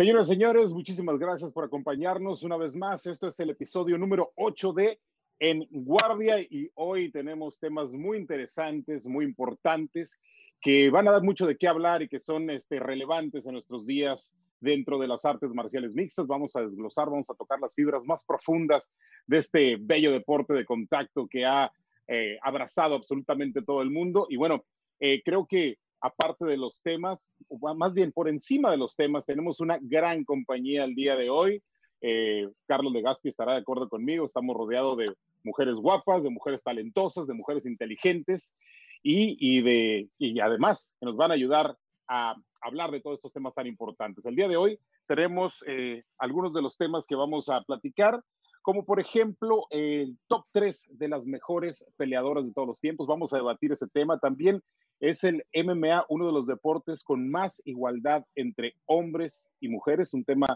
Señoras y señores, muchísimas gracias por acompañarnos una vez más. Esto es el episodio número 8 de En Guardia y hoy tenemos temas muy interesantes, muy importantes, que van a dar mucho de qué hablar y que son este, relevantes en nuestros días dentro de las artes marciales mixtas. Vamos a desglosar, vamos a tocar las fibras más profundas de este bello deporte de contacto que ha eh, abrazado absolutamente todo el mundo. Y bueno, eh, creo que aparte de los temas, más bien por encima de los temas, tenemos una gran compañía el día de hoy. Eh, Carlos de Gaspi estará de acuerdo conmigo, estamos rodeados de mujeres guapas, de mujeres talentosas, de mujeres inteligentes y, y, de, y además que nos van a ayudar a hablar de todos estos temas tan importantes. El día de hoy tenemos eh, algunos de los temas que vamos a platicar, como por ejemplo el top 3 de las mejores peleadoras de todos los tiempos. Vamos a debatir ese tema. También es el MMA uno de los deportes con más igualdad entre hombres y mujeres, un tema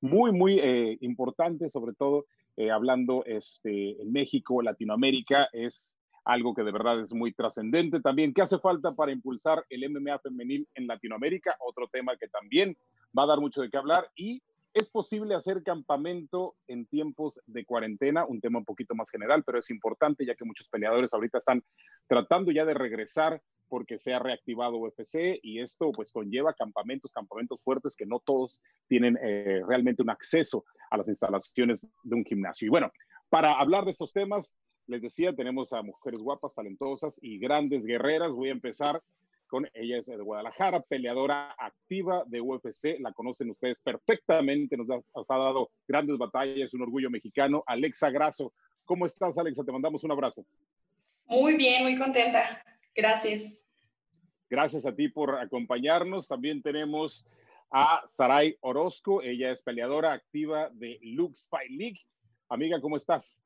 muy, muy eh, importante, sobre todo eh, hablando este, en México, Latinoamérica, es algo que de verdad es muy trascendente. También, ¿qué hace falta para impulsar el MMA femenil en Latinoamérica? Otro tema que también va a dar mucho de qué hablar. Y ¿Es posible hacer campamento en tiempos de cuarentena? Un tema un poquito más general, pero es importante ya que muchos peleadores ahorita están tratando ya de regresar porque se ha reactivado UFC y esto pues conlleva campamentos, campamentos fuertes que no todos tienen eh, realmente un acceso a las instalaciones de un gimnasio. Y bueno, para hablar de estos temas, les decía, tenemos a mujeres guapas, talentosas y grandes guerreras. Voy a empezar con ella es de Guadalajara, peleadora activa de UFC, la conocen ustedes perfectamente, nos ha, ha dado grandes batallas, un orgullo mexicano. Alexa Grasso, ¿cómo estás Alexa? Te mandamos un abrazo. Muy bien, muy contenta. Gracias. Gracias a ti por acompañarnos. También tenemos a Saray Orozco, ella es peleadora activa de Lux Fight League. Amiga, ¿cómo estás?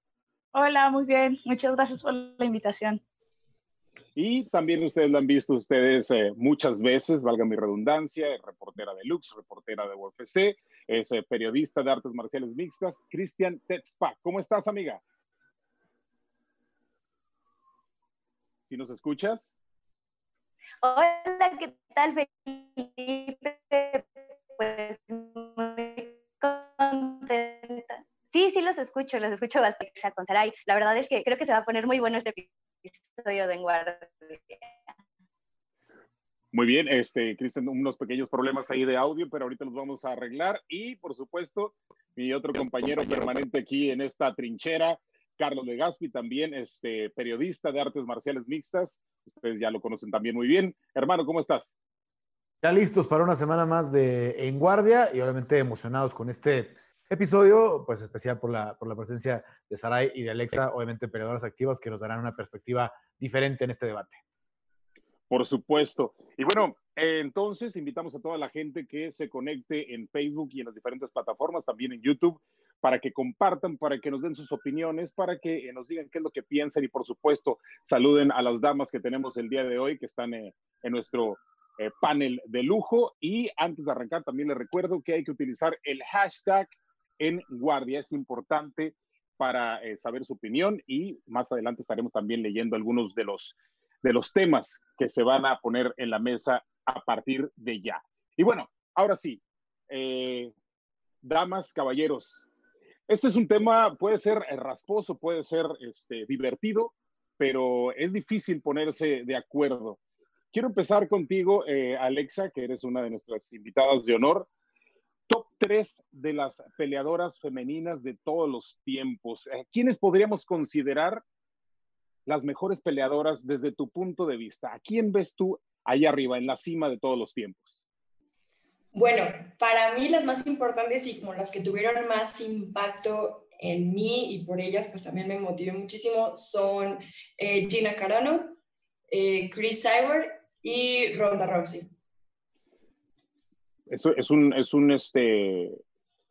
Hola, muy bien. Muchas gracias por la invitación. Y también ustedes lo han visto ustedes eh, muchas veces, valga mi redundancia, reportera de Lux, reportera de UFC, es eh, periodista de artes marciales mixtas, Cristian Tetzpa. ¿Cómo estás, amiga? ¿Si nos escuchas? Hola, ¿qué tal, Felipe? Pues muy contenta. Sí, sí los escucho, los escucho bastante con Saray. La verdad es que creo que se va a poner muy bueno este episodio de Muy bien, este, Cristian, unos pequeños problemas ahí de audio, pero ahorita los vamos a arreglar. Y por supuesto, mi otro compañero permanente aquí en esta trinchera, Carlos Legaspi, también este, periodista de artes marciales mixtas. Ustedes ya lo conocen también muy bien. Hermano, ¿cómo estás? Ya listos para una semana más de En Guardia y obviamente emocionados con este episodio, pues especial por la, por la presencia de Saray y de Alexa, obviamente peleadoras activas que nos darán una perspectiva diferente en este debate. Por supuesto. Y bueno, entonces invitamos a toda la gente que se conecte en Facebook y en las diferentes plataformas, también en YouTube, para que compartan, para que nos den sus opiniones, para que nos digan qué es lo que piensan y por supuesto saluden a las damas que tenemos el día de hoy que están eh, en nuestro eh, panel de lujo. Y antes de arrancar, también les recuerdo que hay que utilizar el hashtag en guardia. Es importante para eh, saber su opinión y más adelante estaremos también leyendo algunos de los, de los temas que se van a poner en la mesa a partir de ya. Y bueno, ahora sí, eh, damas, caballeros, este es un tema, puede ser rasposo, puede ser este, divertido, pero es difícil ponerse de acuerdo. Quiero empezar contigo, eh, Alexa, que eres una de nuestras invitadas de honor top 3 de las peleadoras femeninas de todos los tiempos. Eh, ¿Quiénes podríamos considerar las mejores peleadoras desde tu punto de vista? ¿A quién ves tú ahí arriba, en la cima de todos los tiempos? Bueno, para mí las más importantes y como las que tuvieron más impacto en mí y por ellas pues también me motivé muchísimo son eh, Gina Carano, eh, Chris Cyber y Ronda Rousey es, es, un, es un, este,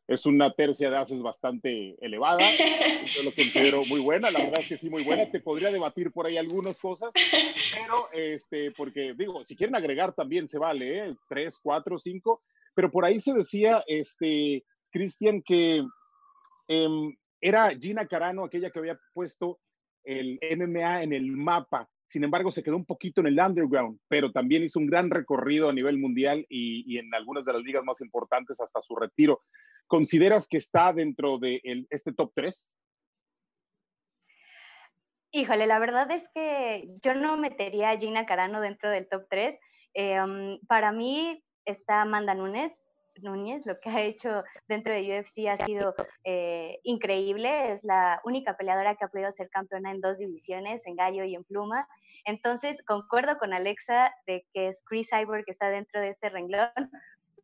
es una tercia de haces bastante elevada. Yo lo considero muy buena, la verdad es que sí, muy buena. Te podría debatir por ahí algunas cosas, pero este, porque digo, si quieren agregar también se vale, ¿eh? tres, cuatro, cinco, pero por ahí se decía, este, Cristian, que em, era Gina Carano aquella que había puesto el MMA en el mapa sin embargo se quedó un poquito en el underground, pero también hizo un gran recorrido a nivel mundial y, en algunas de las ligas más importantes hasta su retiro. ¿Consideras que está dentro de este top 3? Híjole, la verdad es que yo no metería a Gina Carano dentro del top 3. Em, para mí está Amanda Nunes, Núñez, lo que ha hecho dentro de UFC ha sido eh, increíble. Es la única peleadora que ha podido ser campeona en dos divisiones, en gallo y en pluma. Entonces, concuerdo con Alexa de que es Chris Cyborg que está dentro de este renglón.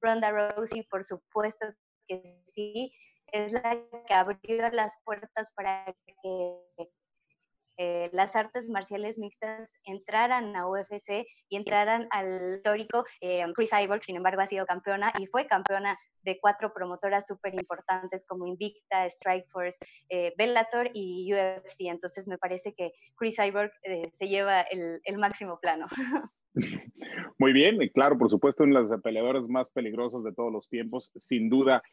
Ronda Rousey, por supuesto que sí, es la que abrió las puertas para que eh, las artes marciales mixtas entraran a UFC y entraran al histórico. Eh, Chris Cyborg, sin embargo, ha sido campeona y fue campeona de cuatro promotoras súper importantes como Invicta, Strikeforce, eh, Bellator y UFC. Entonces me parece que Chris Cyborg se lleva el, máximo plano. Muy bien, claro, por supuesto, una de las peleadoras más peligrosas de todos los tiempos, sin duda,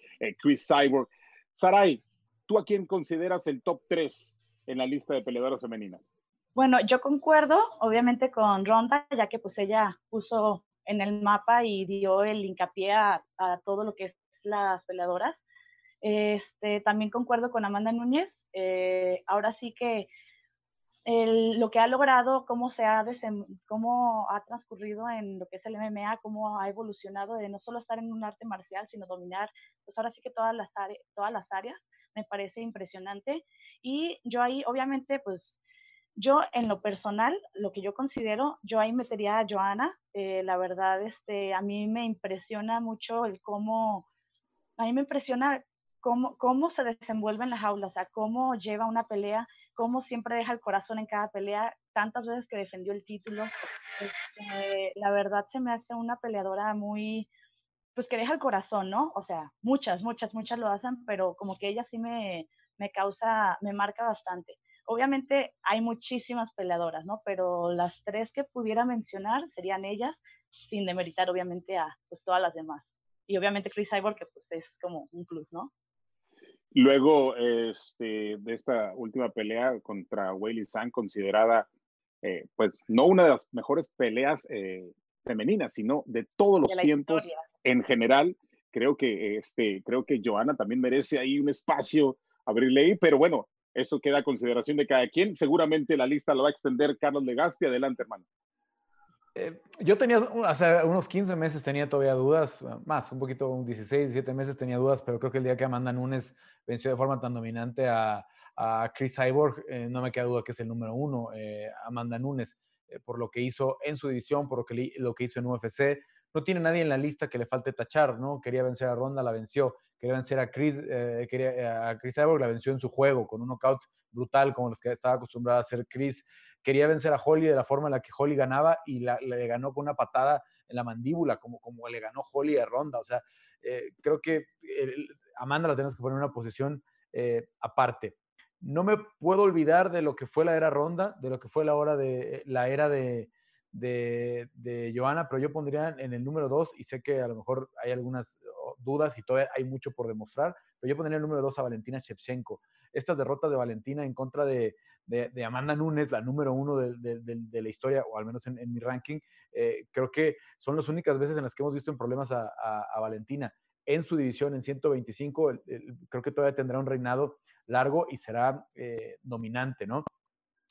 Chris Cyborg. Saray, ¿tú a quién consideras el top 3 en la lista de peleadoras femeninas? Bueno, yo concuerdo, obviamente, con Ronda, ya que pues ella puso en el mapa y dio el hincapié a, todo lo que es las peleadoras. Este, también concuerdo con Amanda Núñez. Eh, ahora sí que lo que ha logrado, cómo se ha, cómo ha transcurrido en lo que es el MMA, cómo ha evolucionado de no solo estar en un arte marcial, sino dominar, pues ahora sí que todas las áreas, me parece impresionante. Y yo ahí, obviamente, pues yo en lo personal, lo que yo considero, yo ahí metería a Joana. Eh, la verdad, este, a mí me impresiona mucho el cómo, a mí me impresiona cómo, cómo se desenvuelve en la jaula, o sea, cómo lleva una pelea, cómo siempre deja el corazón en cada pelea, tantas veces que defendió el título. Este, la verdad se me hace una peleadora muy, pues que deja el corazón, ¿no? O sea, muchas, muchas, muchas lo hacen, pero como que ella sí me, me causa, me marca bastante. Obviamente hay muchísimas peleadoras, ¿no? Pero las tres que pudiera mencionar serían ellas, sin demeritar obviamente a pues, todas las demás. Y obviamente Chris Cyborg, que pues es como un plus, ¿no? Luego este, de esta última pelea contra Weili San, considerada eh, pues no una de las mejores peleas eh, femeninas, sino de todos los tiempos en general. Creo que, este, creo que Joana también merece ahí un espacio abrirle ahí, pero bueno, eso queda a consideración de cada quien. Seguramente la lista lo va a extender Carlos Legazpi. Adelante, hermano. Eh, yo tenía, hace unos 15 meses tenía todavía dudas, más, un poquito, un 16, 17 meses tenía dudas, pero creo que el día que Amanda Nunes venció de forma tan dominante a, a Chris Cyborg, eh, no me queda duda que es el número uno, eh, Amanda Nunes, por lo que hizo en su división, por lo que, lo que hizo en UFC. No tiene nadie en la lista que le falte tachar, ¿no? Quería vencer a Ronda, la venció quería vencer a Chris, eh, quería, eh, a Chris Cyborg, la venció en su juego con un knockout brutal como los que estaba acostumbrado a hacer Chris. Quería vencer a Holly de la forma en la que Holly ganaba y le ganó con una patada en la mandíbula, como, como le ganó Holly a Ronda. O sea, eh, creo que Amanda la tenemos que poner en una posición aparte. No me puedo olvidar de lo que fue la era Ronda, de lo que fue la, hora de, la era de, de, de Joana, pero yo pondría en el número dos y sé que a lo mejor hay algunas dudas y todavía hay mucho por demostrar, pero yo pondría el número dos a Valentina Shevchenko. Estas derrotas de Valentina en contra de, de, Amanda Nunes, la número uno de, de, la historia, o al menos en, mi ranking, eh, creo que son las únicas veces en las que hemos visto en problemas a, a, Valentina. En su división, en 125, creo que todavía tendrá un reinado largo y será eh, dominante, ¿no?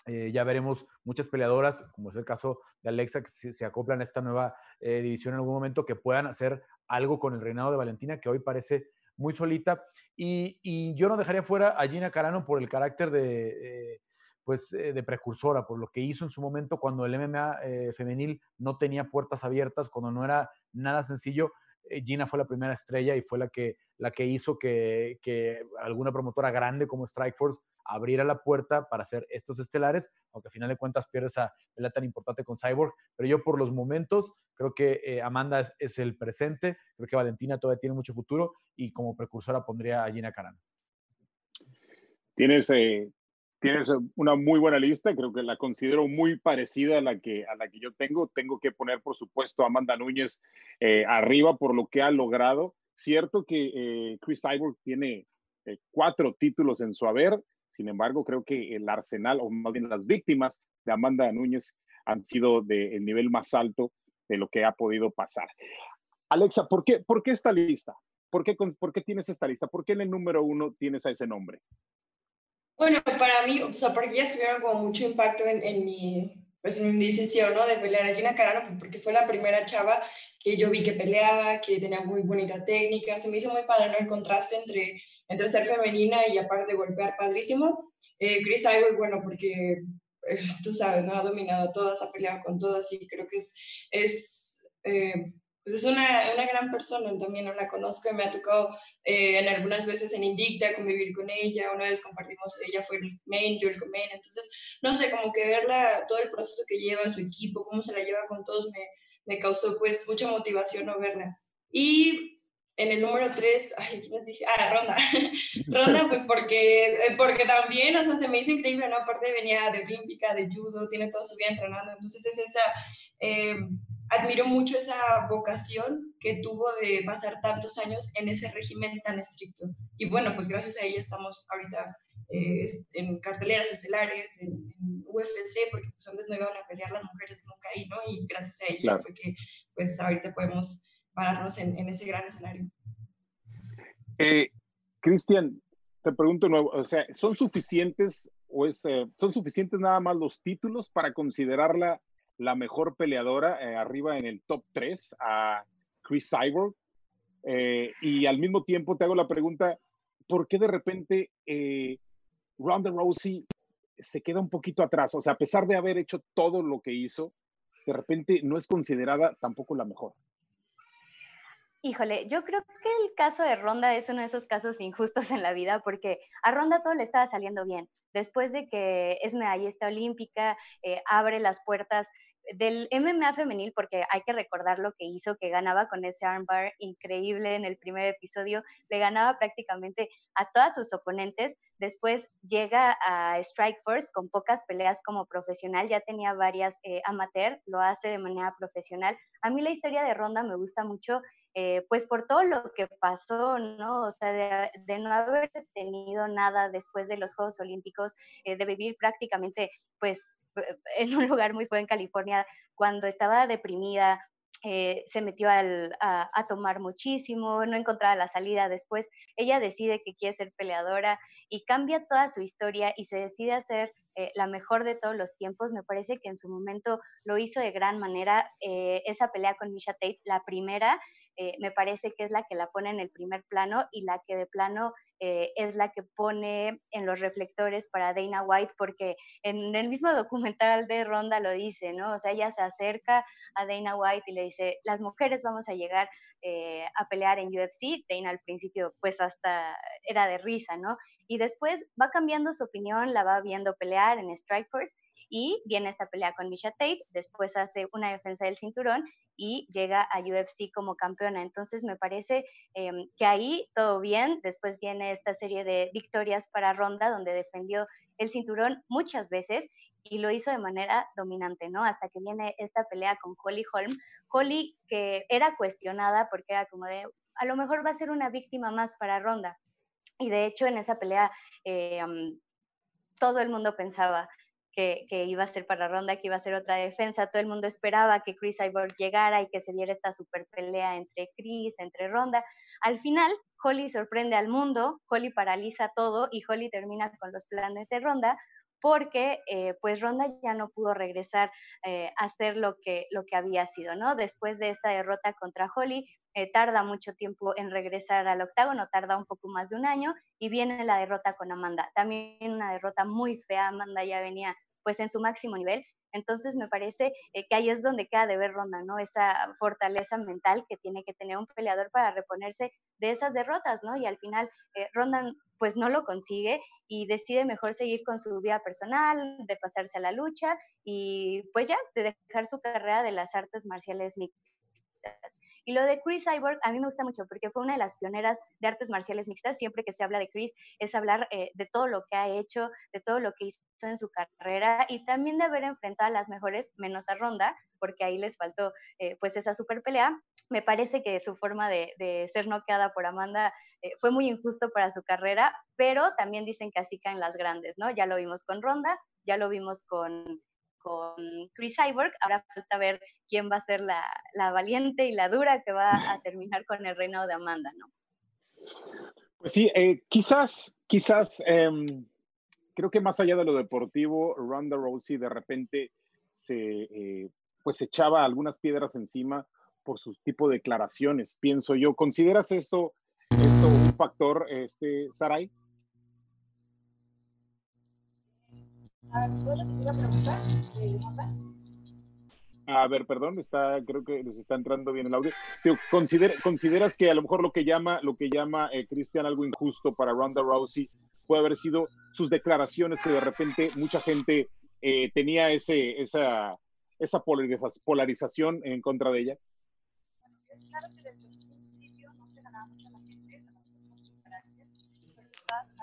Eh, ya veremos muchas peleadoras, como es el caso de Alexa, que se, acoplan a esta nueva eh, división en algún momento, que puedan hacer algo con el reinado de Valentina, que hoy parece muy solita. Y, yo no dejaría fuera a Gina Carano por el carácter de, eh, pues, de precursora, por lo que hizo en su momento cuando el MMA femenil no tenía puertas abiertas, cuando no era nada sencillo. Gina fue la primera estrella y fue la que, la que hizo que, que alguna promotora grande como Strikeforce abriera la puerta para hacer estos estelares, aunque al final de cuentas pierde esa pelea tan importante con Cyborg. Pero yo por los momentos creo que eh, Amanda es, el presente, creo que Valentina todavía tiene mucho futuro y como precursora pondría a Gina Carano. Tienes, eh, tienes una muy buena lista, creo que la considero muy parecida a la que, a la que yo tengo. Tengo que poner, por supuesto, a Amanda Núñez eh, arriba por lo que ha logrado. Cierto que Chris Cyborg tiene cuatro títulos en su haber, sin embargo, creo que el arsenal, o más bien las víctimas de Amanda Núñez, han sido del nivel más alto de lo que ha podido pasar. Alexa, ¿por qué, por qué esta lista? ¿Por qué, ¿Por qué tienes esta lista? ¿Por qué en el número uno tienes a ese nombre? Bueno, para mí, o sea, porque ellas tuvieron como mucho impacto en, en mi, pues en mi decisión, ¿no? De pelear a Gina Carano, pues, porque fue la primera chava que yo vi que peleaba, que tenía muy bonita técnica. Se me hizo muy padre, ¿no? El contraste entre, entre ser femenina y aparte golpear padrísimo. Eh, Chris Ivory, bueno, porque eh, tú sabes, ¿no? Ha dominado todas, ha peleado con todas y creo que es, es eh, pues es una, una, gran persona, también no la conozco y me ha tocado eh, en algunas veces en Invicta convivir con ella, una vez compartimos, ella fue el main, yo el main, entonces, no sé, como que verla, todo el proceso que lleva, su equipo, cómo se la lleva con todos, me, me causó pues mucha motivación no verla. Y en el número 3, ay, ¿quién les dije? Ah, Ronda. Ronda, pues porque, eh, porque también, o sea, se me hizo increíble, ¿no? Aparte venía de olímpica, de judo, tiene toda su vida entrenando, entonces es esa... Eh, admiro mucho esa vocación que tuvo de pasar tantos años en ese régimen tan estricto. Y bueno, pues gracias a ella estamos ahorita eh, en carteleras estelares, en, UFC, porque pues antes no iban a pelear las mujeres nunca ahí, ¿no? Y gracias a ella fue que pues ahorita podemos pararnos en, en ese gran escenario. Eh, Cristian, te pregunto nuevo, o sea, ¿son suficientes o es, eh, son suficientes nada más los títulos para considerarla la mejor peleadora eh, arriba en el top 3 a Chris Cyborg. Eh, y al mismo tiempo te hago la pregunta, ¿por qué de repente Ronda Rousey se queda un poquito atrás? O sea, a pesar de haber hecho todo lo que hizo, de repente no es considerada tampoco la mejor. Híjole, yo creo que el caso de Ronda es uno de esos casos injustos en la vida porque a Ronda todo le estaba saliendo bien. Después de que es medallista olímpica, abre las puertas del MMA femenil, porque hay que recordar lo que hizo, que ganaba con ese armbar increíble en el primer episodio, le ganaba prácticamente a todas sus oponentes. Después llega a Strike Force con pocas peleas como profesional, ya tenía varias eh, amateur, lo hace de manera profesional. A mí la historia de Ronda me gusta mucho, eh, pues por todo lo que pasó, ¿no? O sea, de, no haber tenido nada después de los Juegos Olímpicos, eh, de vivir prácticamente, pues, en un lugar muy feo en California, cuando estaba deprimida, eh, se metió al, a, a, tomar muchísimo, no encontraba la salida después. Ella decide que quiere ser peleadora y cambia toda su historia y se decide hacer eh, la mejor de todos los tiempos. Me parece que en su momento lo hizo de gran manera. Eh, esa pelea con Misha Tate, la primera, eh, me parece que es la que la pone en el primer plano y la que de plano es la que pone en los reflectores para Dana White, porque en el mismo documental de Ronda lo dice, ¿no? O sea, ella se acerca a Dana White y le dice, las mujeres vamos a llegar a pelear en UFC. Dana al principio pues hasta era de risa, ¿no? y después va cambiando su opinión, la va viendo pelear en Strikeforce y viene esta pelea con Misha Tate, después hace una defensa del cinturón y llega a UFC como campeona. Entonces me parece em, que ahí todo bien, después viene esta serie de victorias para Ronda donde defendió el cinturón muchas veces y lo hizo de manera dominante, ¿no? Hasta que viene esta pelea con Holly Holm. Holly que era cuestionada porque era como de, a lo mejor va a ser una víctima más para Ronda. Y de hecho en esa pelea eh, todo el mundo pensaba que, iba a ser para ronda, que iba a ser otra defensa, todo el mundo esperaba que Chris Cyborg llegara y que se diera esta super pelea entre Chris, entre ronda. Al final, Holly sorprende al mundo, Holly paraliza todo y Holly termina con los planes de ronda porque eh, pues Ronda ya no pudo regresar eh, a hacer lo que, lo que había sido, ¿no? Después de esta derrota contra Holly, eh, tarda mucho tiempo en regresar al octágono, tarda un poco más de un año y viene la derrota con Amanda. También una derrota muy fea, Amanda ya venía pues en su máximo nivel. Entonces me parece eh, que ahí es donde queda de ver Ronda, ¿no? Esa fortaleza mental que tiene que tener un peleador para reponerse de esas derrotas, ¿no? Y al final eh, Ronda pues no lo consigue y decide mejor seguir con su vida personal, de pasarse a la lucha y pues ya, de dejar su carrera de las artes marciales mixtas. Y lo de Chris Cyborg a mí me gusta mucho porque fue una de las pioneras de artes marciales mixtas. Siempre que se habla de Chris es hablar eh, de todo lo que ha hecho, de todo lo que hizo en su carrera y también de haber enfrentado a las mejores, menos a Ronda, porque ahí les faltó eh, pues esa super pelea. Me parece que su forma de, ser noqueada por Amanda eh, fue muy injusto para su carrera, pero también dicen que así caen las grandes, ¿no? Ya lo vimos con Ronda, ya lo vimos con con Chris Cyborg. Ahora falta ver quién va a ser la, la valiente y la dura que va a terminar con el reinado de Amanda, ¿no? Pues sí, eh, quizás, quizás, em, creo que más allá de lo deportivo, Ronda Rousey de repente se, eh, pues echaba algunas piedras encima por su tipo de declaraciones, pienso yo. ¿Consideras esto, esto un factor, este, Sarai? A ver, perdón, está, creo que nos está entrando bien el audio. ¿Consideras que a lo mejor lo que llama, lo que llama eh, Cristian algo injusto para Ronda Rousey puede haber sido sus declaraciones que de repente mucha gente eh, tenía ese, esa, esa polarización en contra de ella?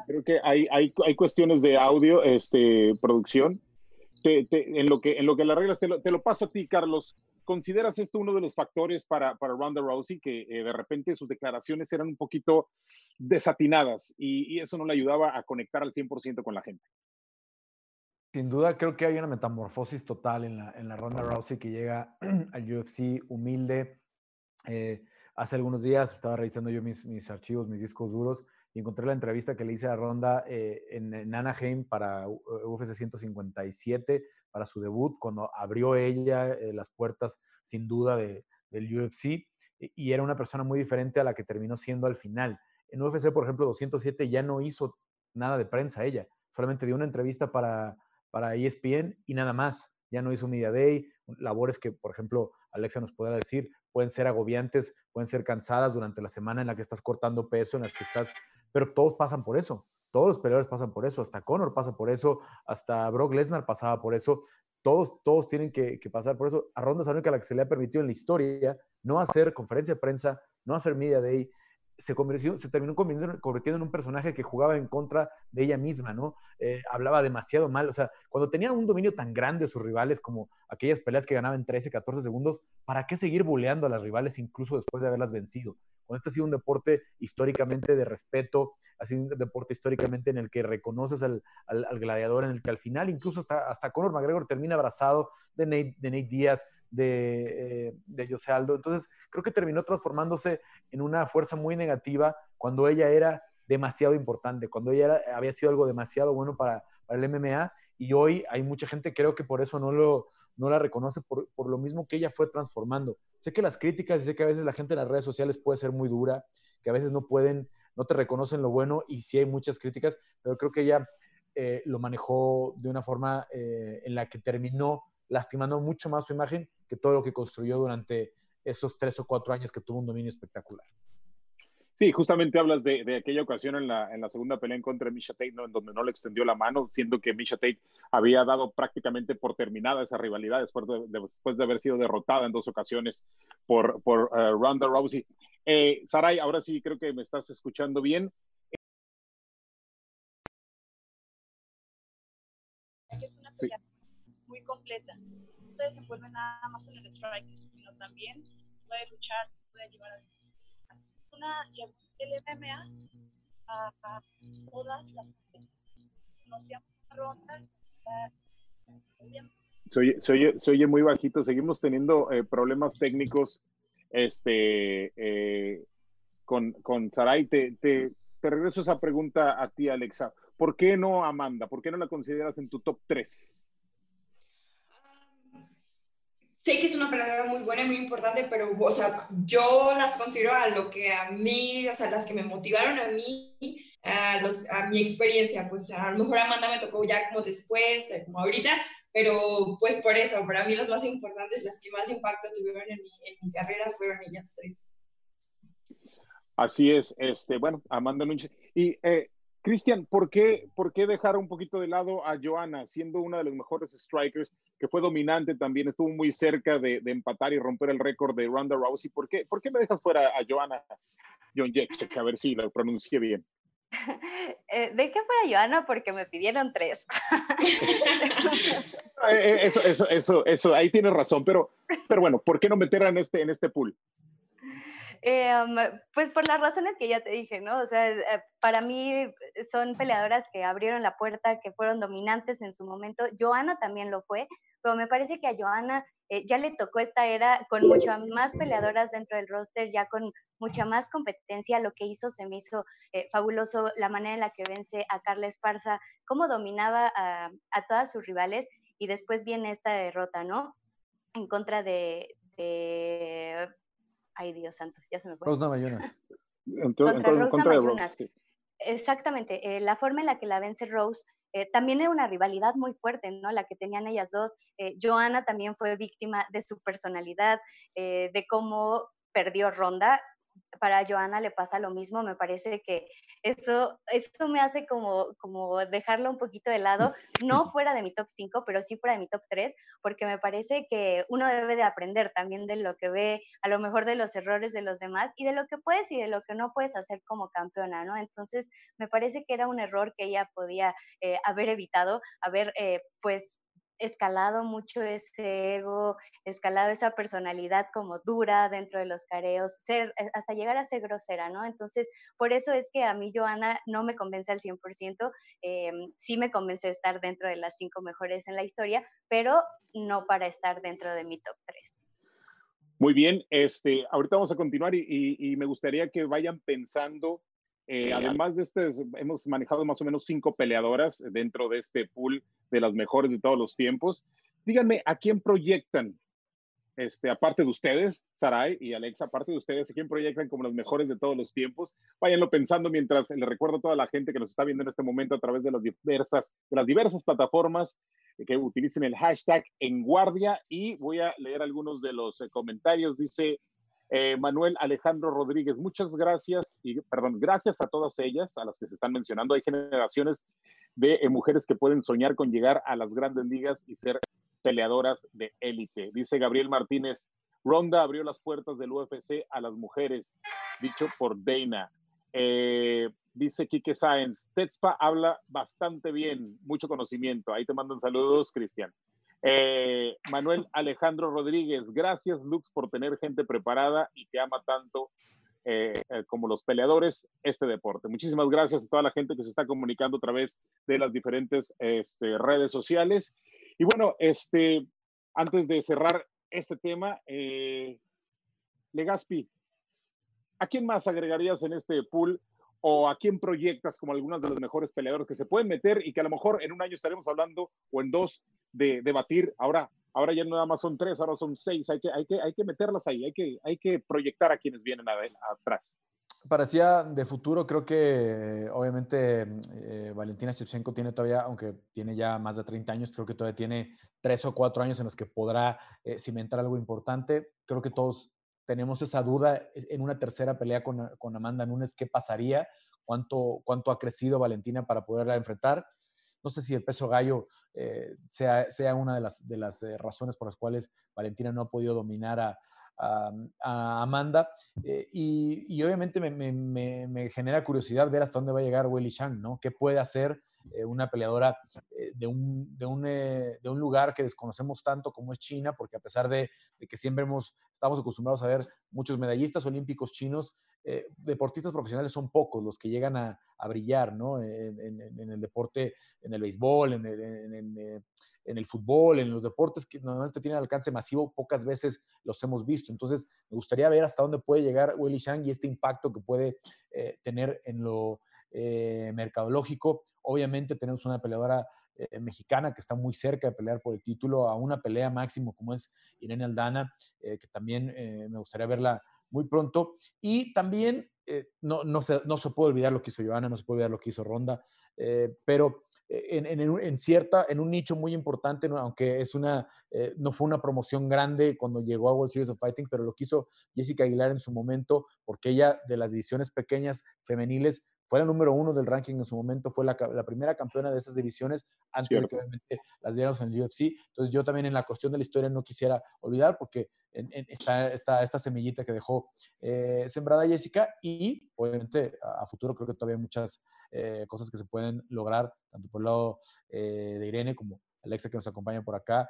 Creo que hay, hay, hay cuestiones de audio, este, producción. en, lo que, en lo que las reglas, te lo, te lo paso a ti, Carlos. ¿Consideras esto uno de los factores para, para Ronda Rousey, que eh, de repente sus declaraciones eran un poquito desatinadas y, y, eso no le ayudaba a conectar al 100% con la gente? Sin duda, creo que hay una metamorfosis total en la, en la Ronda Rousey que llega al UFC humilde. Eh, hace algunos días estaba revisando yo mis, mis archivos, mis discos duros, y encontré la entrevista que le hice a Ronda eh, en, Anaheim para UFC 157, para su debut, cuando abrió ella eh, las puertas, sin duda, de, del UFC, y era una persona muy diferente a la que terminó siendo al final. En UFC, por ejemplo, 207 ya no hizo nada de prensa ella, solamente dio una entrevista para, para ESPN y nada más. Ya no hizo Media Day, labores que, por ejemplo, Alexa nos podrá decir, pueden ser agobiantes, pueden ser cansadas durante la semana en la que estás cortando peso, en las que estás pero todos pasan por eso. Todos los peleadores pasan por eso, hasta Conor pasa por eso, hasta Brock Lesnar pasaba por eso, todos, todos tienen que, pasar por eso. A Ronda única la que se le ha permitido en la historia no hacer conferencia de prensa, no hacer media day, se, convirtió, se terminó convirtiendo, en un personaje que jugaba en contra de ella misma, ¿no? Eh, hablaba demasiado mal, o sea, cuando tenía un dominio tan grande sus rivales como aquellas peleas que ganaban 13, 14 segundos, ¿para qué seguir buleando a las rivales incluso después de haberlas vencido? Cuando este ha sido un deporte históricamente de respeto, ha sido un deporte históricamente en el que reconoces al, gladiador, en el que al final incluso hasta, Conor McGregor termina abrazado de Nate, de Nate Díaz, de, eh, de José Aldo. Entonces, creo que terminó transformándose en una fuerza muy negativa cuando ella era demasiado importante, cuando ella había sido algo demasiado bueno para, el MMA y hoy hay mucha gente, creo que por eso no, lo, no la reconoce, por, por, lo mismo que ella fue transformando. Sé que las críticas sé que a veces la gente en las redes sociales puede ser muy dura, que a veces no pueden, no te reconocen lo bueno y sí hay muchas críticas, pero creo que ella eh, lo manejó de una forma eh, en la que terminó lastimando mucho más su imagen que todo lo que construyó durante esos tres o cuatro años que tuvo un dominio espectacular. Sí, justamente hablas de, de aquella ocasión en la, en la, segunda pelea en contra de Misha Tate, ¿no? en donde no le extendió la mano, siendo que Misha Tate había dado prácticamente por terminada esa rivalidad después de, después de haber sido derrotada en dos ocasiones por, por uh, Ronda Rousey. Eh, Saray, ahora sí creo que me estás escuchando bien. Es una pelea muy completa. No se desenvuelve nada más en el strike, sino también puede luchar, puede llevar a oye, se oye, muy bajito, seguimos teniendo eh, problemas técnicos este, eh, con, con Saray. Te, te, te, regreso esa pregunta a ti, Alexa. ¿Por qué no Amanda? ¿Por qué no la consideras en tu top 3? Sé que es una peleadora muy buena y muy importante, pero, o sea, yo las considero a lo que a mí, o sea, las que me motivaron a mí, a, los, a mi experiencia, pues a lo mejor Amanda me tocó ya como después, eh, como ahorita, pero pues por eso, para mí las más importantes, las que más impacto tuvieron en mi, en mi carrera fueron ellas tres. Así es, este, bueno, Amanda Núñez. Y eh, Cristian, ¿por qué, ¿por qué dejar un poquito de lado a Joana, siendo una de los mejores strikers, que fue dominante también, estuvo muy cerca de, de empatar y romper el récord de Ronda Rousey? ¿Por qué, ¿Por qué me dejas fuera a Joana John Jacek? A ver si lo pronuncié bien. Eh, dejé fuera a Joana porque me pidieron tres. Eh, eh, eso, eso, eso, eso, ahí tienes razón, pero, pero bueno, ¿por qué no meterla en este, en este pool? Em, pues por las razones que ya te dije, ¿no? O sea, eh, para mí son peleadoras que abrieron la puerta, que fueron dominantes en su momento. Joana también lo fue, pero me parece que a Joana eh, ya le tocó esta era con muchas más peleadoras dentro del roster, ya con mucha más competencia. Lo que hizo se me hizo eh, fabuloso, la manera en la que vence a Carla Esparza, cómo dominaba a, a todas sus rivales y después viene esta derrota, ¿no? En contra de, ay Dios santo, ya se me fue. Rosna Mayunas. contra Rosna Mayunas. Exactamente, eh, la forma en la que la vence Rose eh, también era una rivalidad muy fuerte, ¿no? La que tenían ellas dos. Eh, Joana también fue víctima de su personalidad, de cómo perdió Ronda para Joana le pasa lo mismo, me parece que eso, eso me hace como, como dejarlo un poquito de lado, no fuera de mi top 5, pero sí fuera de mi top 3, porque me parece que uno debe de aprender también de lo que ve, a lo mejor de los errores de los demás y de lo que puedes y de lo que no puedes hacer como campeona, ¿no? Entonces, me parece que era un error que ella podía eh, haber evitado, haber, eh, pues, escalado mucho ese ego, escalado esa personalidad como dura dentro de los careos, ser, eh, hasta llegar a ser grosera, ¿no? Entonces, por eso es que a mí Joana no me convence al 100%, eh, sí me convence estar dentro de las cinco mejores en la historia, pero no para estar dentro de mi top 3. Muy bien, este, ahorita vamos a continuar y me gustaría que vayan pensando eh, además de este, hemos manejado más o menos cinco peleadoras dentro de este pool de las mejores de todos los tiempos. Díganme, ¿a quién proyectan? Este, aparte de ustedes, Sarai y Alexa, aparte de ustedes, ¿a quién proyectan como las mejores de todos los tiempos? Váyanlo pensando mientras le recuerdo a toda la gente que nos está viendo en este momento a través de las diversas, de las diversas plataformas que utilicen el hashtag en guardia y voy a leer algunos de los eh, comentarios. Dice eh, Manuel Alejandro Rodríguez, muchas gracias y perdón, gracias a todas ellas, a las que se están mencionando. Hay generaciones de eh, mujeres que pueden soñar con llegar a las grandes ligas y ser peleadoras de élite. Dice Gabriel Martínez, Ronda abrió las puertas del UFC a las mujeres, dicho por Dana. Eh, dice Quique Sáenz, Tetzpa habla bastante bien, mucho conocimiento. Ahí te mandan saludos, Cristian. Eh, Manuel Alejandro Rodríguez, gracias Lux por tener gente preparada y que ama tanto eh, eh, como los peleadores este deporte. Muchísimas gracias a toda la gente que se está comunicando a través de las diferentes este, redes sociales. Y bueno, este, antes de cerrar este tema, Legaspi, ¿a quién más agregarías en este pool o a quién proyectas como algunas de los mejores peleadores que se pueden meter y que a lo mejor en un año estaremos hablando o en dos de debatir. Ahora, ahora ya no nada más son tres, ahora son seis. Hay que, hay que, hay que meterlas ahí, hay que, hay que proyectar a quienes vienen atrás. Parecía de futuro, creo que obviamente eh, Valentina Shevchenko tiene todavía, aunque tiene ya más de 30 años, creo que todavía tiene tres o cuatro años en los que podrá eh, cimentar algo importante. Creo que todos tenemos esa duda en una tercera pelea con, con Amanda Nunes, ¿qué pasaría? ¿Cuánto, ¿Cuánto ha crecido Valentina para poderla enfrentar? No sé si el peso gallo eh, sea, sea, una de las, de las eh, razones por las cuales Valentina no ha podido dominar a, Amanda. Eh, y, obviamente me, genera curiosidad ver hasta dónde va a llegar Willy Shang, ¿no? ¿Qué puede hacer una peleadora de un, de, un, de, un, lugar que desconocemos tanto como es China? Porque a pesar de, que siempre estamos acostumbrados a ver muchos medallistas olímpicos chinos, eh, deportistas profesionales son pocos los que llegan a, brillar, ¿no? En, el deporte, en el béisbol, eh, en el, fútbol, en los deportes que normalmente tienen alcance masivo, pocas veces los hemos visto. Entonces, me gustaría ver hasta dónde puede llegar Willy Shang y este impacto que puede eh, tener en lo mercadológico. Obviamente tenemos una peleadora mexicana que está muy cerca de pelear por el título, a una pelea máximo como es Irene Aldana, que también me gustaría verla muy pronto. Y también eh, no, no, se, no se puede olvidar lo que hizo Joana, no se puede olvidar lo que hizo Ronda, eh, pero en, en, cierta, en un nicho muy importante, aunque es una, eh, no fue una promoción grande cuando llegó a World Series of Fighting, pero lo que hizo Jessica Aguilar en su momento, porque ella de las divisiones pequeñas femeniles fue la número uno del ranking en su momento, fue la, primera campeona de esas divisiones antes de que obviamente las viéramos en el UFC. Entonces yo también en la cuestión de la historia no quisiera olvidar porque está, esta semillita que dejó eh, sembrada Jessica y obviamente a, futuro creo que todavía hay muchas eh, cosas que se pueden lograr, tanto por el lado eh, de Irene como Alexa que nos acompaña por acá,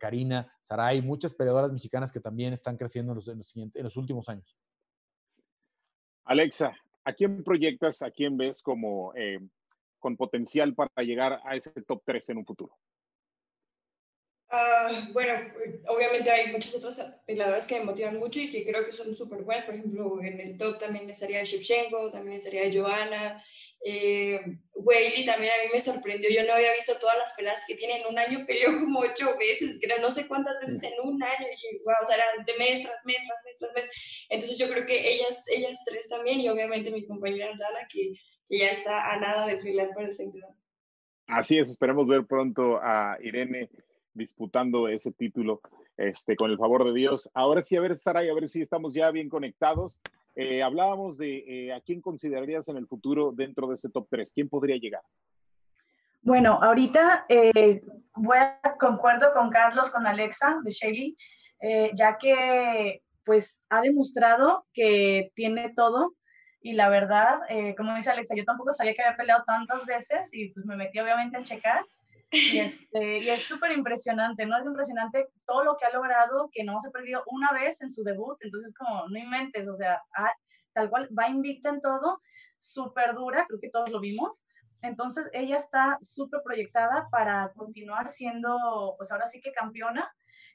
Karina, Saray, muchas peleadoras mexicanas que también están creciendo en los, en los últimos años. Alexa, ¿a quién proyectas, a quién ves como eh, con potencial para llegar a ese top 3 en un futuro? Ah, bueno, obviamente hay muchas otras peleadoras que me motivan mucho y que creo que son súper buenas. Por ejemplo, en el top también estaría Shevchenko, también estaría Joana. Eh, también a mí me sorprendió. Yo no había visto todas las peleas que tiene. En un año peleó como ocho veces, que no sé cuántas veces en un año. dije, wow, o sea, eran de mes tras mes, tras mes, tras mes. Entonces yo creo que ellas, ellas tres también y obviamente mi compañera Dana, que, que ya está a nada de pelear por el cinturón. Así es, esperemos ver pronto a Irene disputando ese título este, con el favor de Dios. Ahora sí, a ver, Saray, a ver si estamos ya bien conectados. Eh, hablábamos de eh, a quién considerarías en el futuro dentro de ese top 3. ¿Quién podría llegar? Bueno, ahorita eh, voy concuerdo con Carlos, con Alexa de Shelly, ya que pues ha demostrado que tiene todo y la verdad, como dice Alexa, yo tampoco sabía que había peleado tantas veces y pues me metí obviamente a checar y, este, y es súper impresionante, ¿no? Es impresionante todo lo que ha logrado, que no se ha perdido una vez en su debut, entonces como, no inventes, o sea, ah, tal cual va invicta en todo, súper dura, creo que todos lo vimos. Entonces ella está súper proyectada para continuar siendo, pues ahora sí que campeona,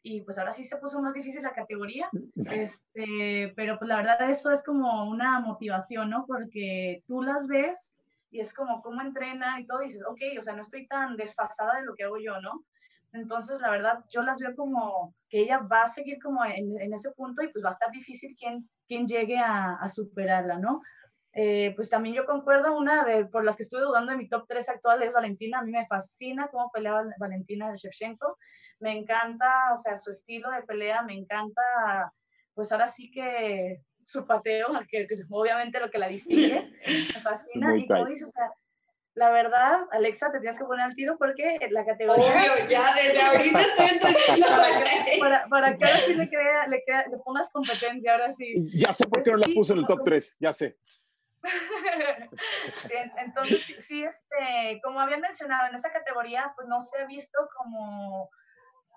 y pues ahora sí se puso más difícil la categoría, este, pero pues la verdad eso es como una motivación, ¿no? Porque tú las ves y es como cómo entrena y todo, y dices, ok, o sea, no estoy tan desfasada de lo que hago yo, ¿no? Entonces, la verdad, yo las veo como que ella va a seguir como en, en ese punto y pues va a estar difícil quien, quien llegue a, superarla, ¿no? Eh, pues también yo concuerdo, una de por las que estuve dudando de mi top 3 actual es Valentina. A mí me fascina cómo peleaba Valentina de Shevchenko. Me encanta, o sea, su estilo de pelea, me encanta, pues ahora sí que su pateo, que, obviamente lo que la distingue, me fascina. y como dices, o sea, la verdad, Alexa, te tienes que poner al tiro porque la categoría. Obvio, ya desde ahorita estoy entrenando. para, para, que ahora sí le, crea, le, crea, le pongas competencia, ahora sí. Ya sé por qué no la puso en el top 3, ya sé. Entonces, sí, este, como había mencionado, en esa categoría, pues no se ha visto como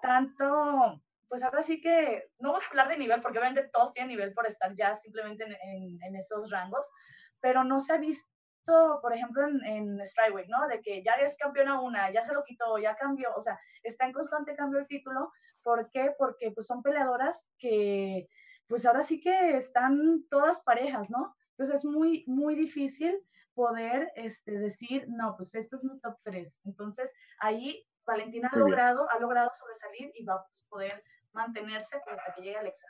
tanto pues ahora sí que no vamos a hablar de nivel, porque obviamente todos tienen nivel por estar ya simplemente en, en, esos rangos, pero no se ha visto, por ejemplo, en, en Strikeweight, ¿no? De que ya es campeona una, ya se lo quitó, ya cambió, o sea, está en constante cambio el título. ¿Por qué? Porque pues son peleadoras que, pues ahora sí que están todas parejas, ¿no? Entonces es muy, muy difícil poder este, decir, no, pues este es mi top 3. Entonces ahí Valentina ha logrado, ha logrado sobresalir y va a poder mantenerse hasta que llegue Alexa.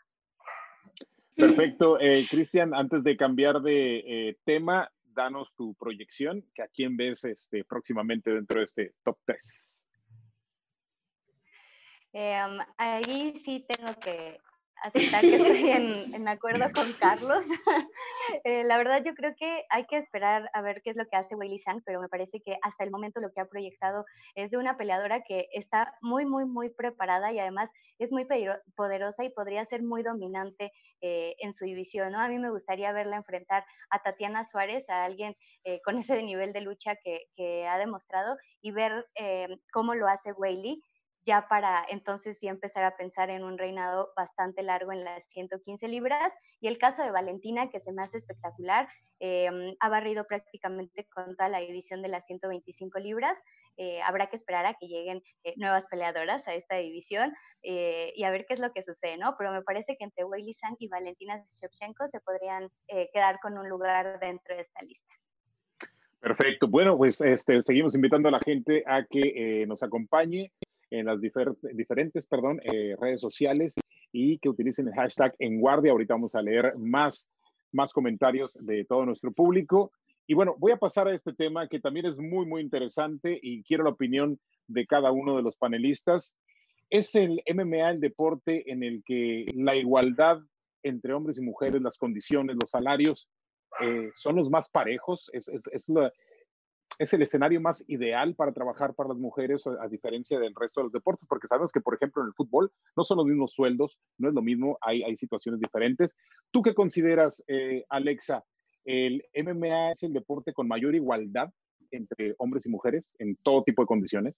Perfecto. Eh, Cristian, antes de cambiar de eh, tema, danos tu proyección, que a quién ves este, próximamente dentro de este top 3. Em, ahí sí tengo que aceptar que estoy en, acuerdo con Carlos. eh, la verdad, yo creo que hay que esperar a ver qué es lo que hace Weili Sang, pero me parece que hasta el momento lo que ha proyectado es de una peleadora que está muy, muy, muy preparada y además es muy poderosa y podría ser muy dominante eh, en su división. ¿no? A mí me gustaría verla enfrentar a Tatiana Suárez, a alguien eh, con ese nivel de lucha que, que ha demostrado, y ver eh, cómo lo hace Weili ya para entonces sí empezar a pensar en un reinado bastante largo en las 115 libras. Y el caso de Valentina, que se me hace espectacular, em, ha barrido prácticamente con toda la división de las 125 libras. Eh, habrá que esperar a que lleguen eh, nuevas peleadoras a esta división eh, y a ver qué es lo que sucede, ¿no? Pero me parece que entre Weili Sang y Valentina Shevchenko se podrían quedar con un lugar dentro de esta lista. Perfecto. Bueno, pues este, seguimos invitando a la gente a que nos acompañe en las diferentes eh, redes sociales y que utilicen el hashtag en guardia. Ahorita vamos a leer más, más comentarios de todo nuestro público. Y bueno, voy a pasar a este tema que también es muy, muy interesante y quiero la opinión de cada uno de los panelistas. Es el MMA, el deporte en el que la igualdad entre hombres y mujeres, las condiciones, los salarios, eh, son los más parejos. Es, es la, es el escenario más ideal para trabajar para las mujeres, a diferencia del resto de los deportes, porque sabemos que, por ejemplo, en el fútbol no son los mismos sueldos, no es lo mismo, hay, hay situaciones diferentes. ¿Tú qué consideras, eh, Alexa? ¿El MMA es el deporte con mayor igualdad entre hombres y mujeres en todo tipo de condiciones?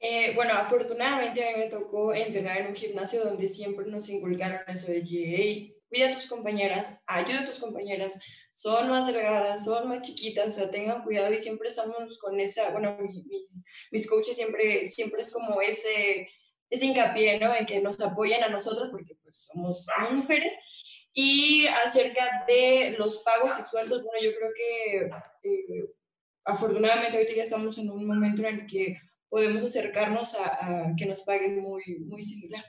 Eh, bueno, afortunadamente a mí me tocó entrenar en un gimnasio donde siempre nos inculcaron eso de que cuida a tus compañeras, ayuda a tus compañeras, son más delgadas, son más chiquitas, o sea, tengan cuidado y siempre estamos con esa, bueno, mis coaches siempre, siempre es como ese, ese hincapié, ¿no? En que nos apoyen a nosotros porque pues somos, mujeres. Y acerca de los pagos y sueldos, bueno, yo creo que eh, afortunadamente ahorita ya estamos en un momento en el que podemos acercarnos a, a que nos paguen muy, muy similar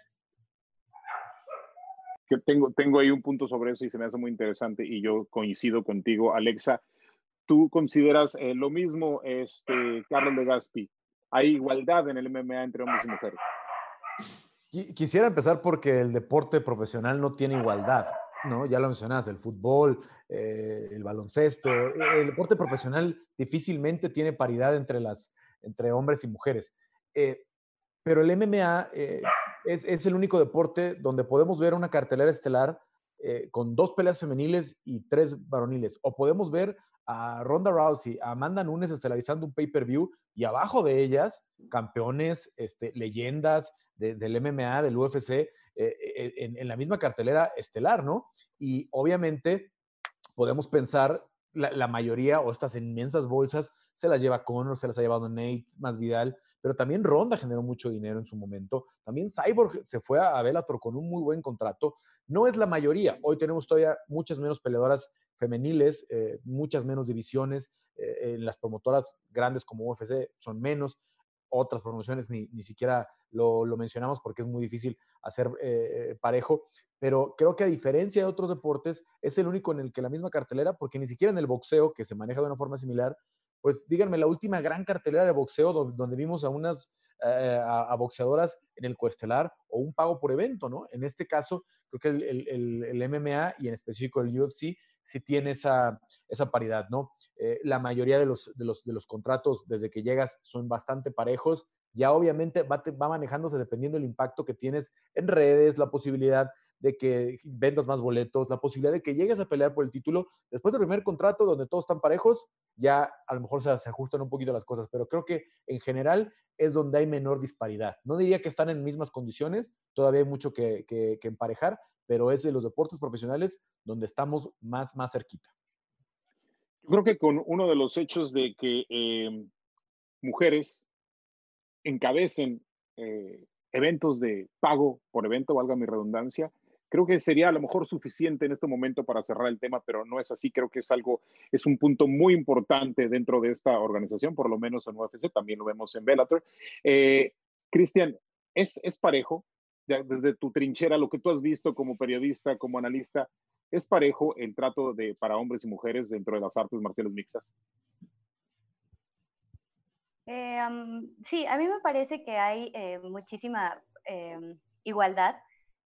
tengo, tengo ahí un punto sobre eso y se me hace muy interesante y yo coincido contigo, Alexa. ¿Tú consideras eh, lo mismo, este, Carlos de Gaspi? ¿Hay igualdad en el MMA entre hombres y mujeres? Quisiera empezar porque el deporte profesional no tiene igualdad, ¿no? Ya lo mencionas, el fútbol, eh, el baloncesto, el deporte profesional difícilmente tiene paridad entre, las, entre hombres y mujeres. Eh, pero el MMA es, el único deporte donde podemos ver una cartelera estelar eh, con dos peleas femeniles y tres varoniles. O podemos ver a Ronda Rousey, a Amanda Nunes estelarizando un pay-per-view y abajo de ellas, campeones, este, leyendas del MMA, del UFC, eh, eh, en, la misma cartelera estelar, ¿no? Y obviamente podemos pensar, la, la, mayoría o estas inmensas bolsas se las lleva Conor, se las ha llevado Nate, más Vidal, pero también Ronda generó mucho dinero en su momento. También Cyborg se fue a Bellator con un muy buen contrato. No es la mayoría. Hoy tenemos todavía muchas menos peleadoras femeniles, eh, muchas menos divisiones. Eh, en las promotoras grandes como UFC son menos. Otras promociones ni, ni siquiera lo, lo, mencionamos porque es muy difícil hacer eh, parejo. Pero creo que a diferencia de otros deportes, es el único en el que la misma cartelera, porque ni siquiera en el boxeo, que se maneja de una forma similar, pues díganme, la última gran cartelera de boxeo donde, vimos a unas eh, a, boxeadoras en el coestelar o un pago por evento, ¿no? En este caso, creo que el, MMA y en específico el UFC sí tiene esa, esa paridad, ¿no? Eh, la mayoría de los, de, los, de los contratos desde que llegas son bastante parejos. Ya obviamente va, manejándose dependiendo del impacto que tienes en redes, la posibilidad de que vendas más boletos, la posibilidad de que llegues a pelear por el título. Después del primer contrato, donde todos están parejos, ya a lo mejor se, ajustan un poquito las cosas, pero creo que en general es donde hay menor disparidad. No diría que están en mismas condiciones, todavía hay mucho que, emparejar, pero es de los deportes profesionales donde estamos más, más cerquita. Yo creo que con uno de los hechos de que em, mujeres encabecen eh, eventos de pago por evento, valga mi redundancia, Creo que sería a lo mejor suficiente en este momento para cerrar el tema, pero no es así. Creo que es algo, es un punto muy importante dentro de esta organización, por lo menos en UFC, también lo vemos en Bellator. Eh, Cristian, ¿es, ¿es parejo? Desde tu trinchera, lo que tú has visto como periodista, como analista, ¿es parejo el trato de, para hombres y mujeres dentro de las artes marciales mixtas? Eh, sí, a mí me parece que hay eh, muchísima em, igualdad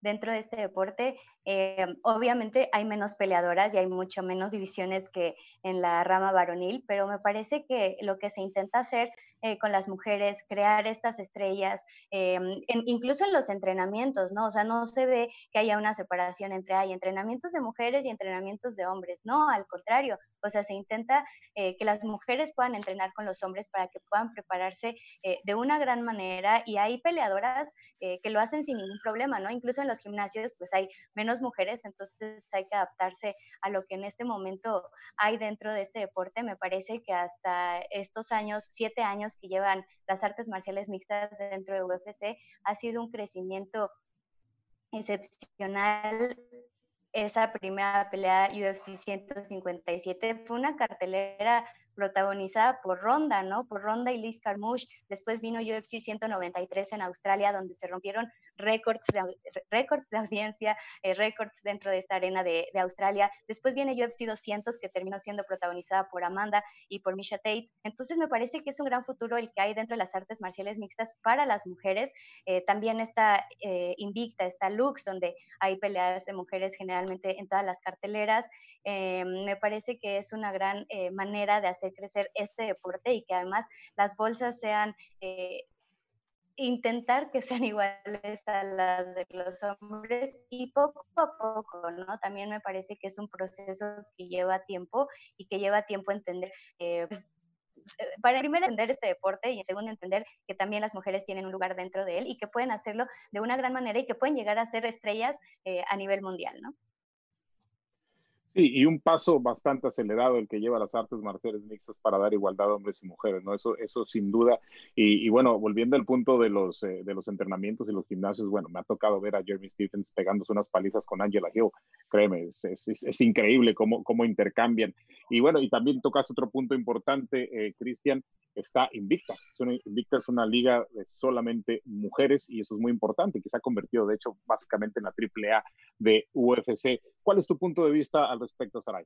dentro de este deporte. Eh, obviamente hay menos peleadoras y hay mucho menos divisiones que en la rama varonil, pero me parece que lo que se intenta hacer eh, con las mujeres, crear estas estrellas, eh, incluso en los entrenamientos, ¿no? O sea, no se ve que haya una separación entre hay entrenamientos de mujeres y entrenamientos de hombres, no, al contrario, o sea, se intenta que las mujeres puedan entrenar con los hombres para que puedan prepararse de una gran manera y hay peleadoras que lo hacen sin ningún problema, ¿no? Incluso en los gimnasios, pues hay menos mujeres, entonces hay que adaptarse a lo que en este momento hay dentro de este deporte. Me parece que hasta estos años, siete años que llevan las artes marciales mixtas dentro de UFC, ha sido un crecimiento excepcional esa primera pelea UFC 157 fue una cartelera protagonizada por Ronda, ¿no? Por Ronda y Liz Carmouche. Después vino UFC 193 en Australia, donde se rompieron récords de, récords de audiencia, eh, récords dentro de esta arena de, Australia. Después viene UFC 200, que terminó siendo protagonizada por Amanda y por Misha Tate. Entonces me parece que es un gran futuro el que hay dentro de las artes marciales mixtas para las mujeres. Eh, también está eh, Invicta, está Lux, donde hay peleas de mujeres generalmente en todas las carteleras. me parece que es una gran manera de hacer crecer este deporte y que además las bolsas sean intentar que sean iguales a las de los hombres y poco a poco, ¿no? También me parece que es un proceso que lleva tiempo y que lleva tiempo entender, pues, eh, para primero entender este deporte y segundo entender que también las mujeres tienen un lugar dentro de él y que pueden hacerlo de una gran manera y que pueden llegar a ser estrellas eh, a nivel mundial, ¿no? Sí, y un paso bastante acelerado el que lleva las artes marciales mixtas para dar igualdad a hombres y mujeres, ¿no? Eso, eso sin duda. Y, bueno, volviendo al punto de los, eh, de los entrenamientos y los gimnasios, bueno, me ha tocado ver a Jeremy Stephens pegándose unas palizas con Angela Hill, créeme, es, es, es increíble cómo, cómo intercambian. Y bueno, y también tocas otro punto importante, eh, Cristian, está Invicta. Invicta es una liga de solamente mujeres y eso es muy importante, que se ha convertido, de hecho, básicamente en la AAA de UFC. ¿Cuál es tu punto de vista al respecto, Saray?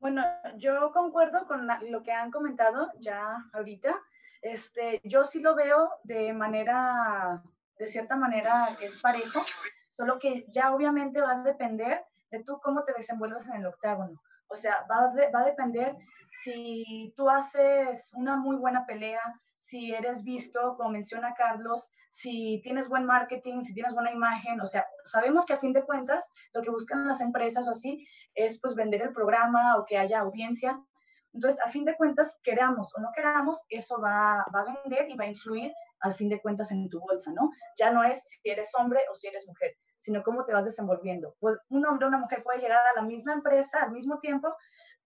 Bueno, yo concuerdo con lo que han comentado ya ahorita. Este, yo sí lo veo de manera, de cierta manera, que es parejo, solo que ya obviamente va a depender de tú cómo te desenvuelves en el octágono. O sea, va va a depender si tú haces una muy buena pelea, si eres visto, como menciona Carlos, si tienes buen marketing, si tienes buena imagen, o sea, sabemos que a fin de cuentas lo que buscan las empresas o así es pues vender el programa o que haya audiencia. Entonces, a fin de cuentas, queramos o no queramos, eso va, va a vender y va a influir al fin de cuentas en tu bolsa, ¿no? Ya no es si eres hombre o si eres mujer, sino cómo te vas desenvolviendo. Pues, un hombre o una mujer puede llegar a la misma empresa al mismo tiempo,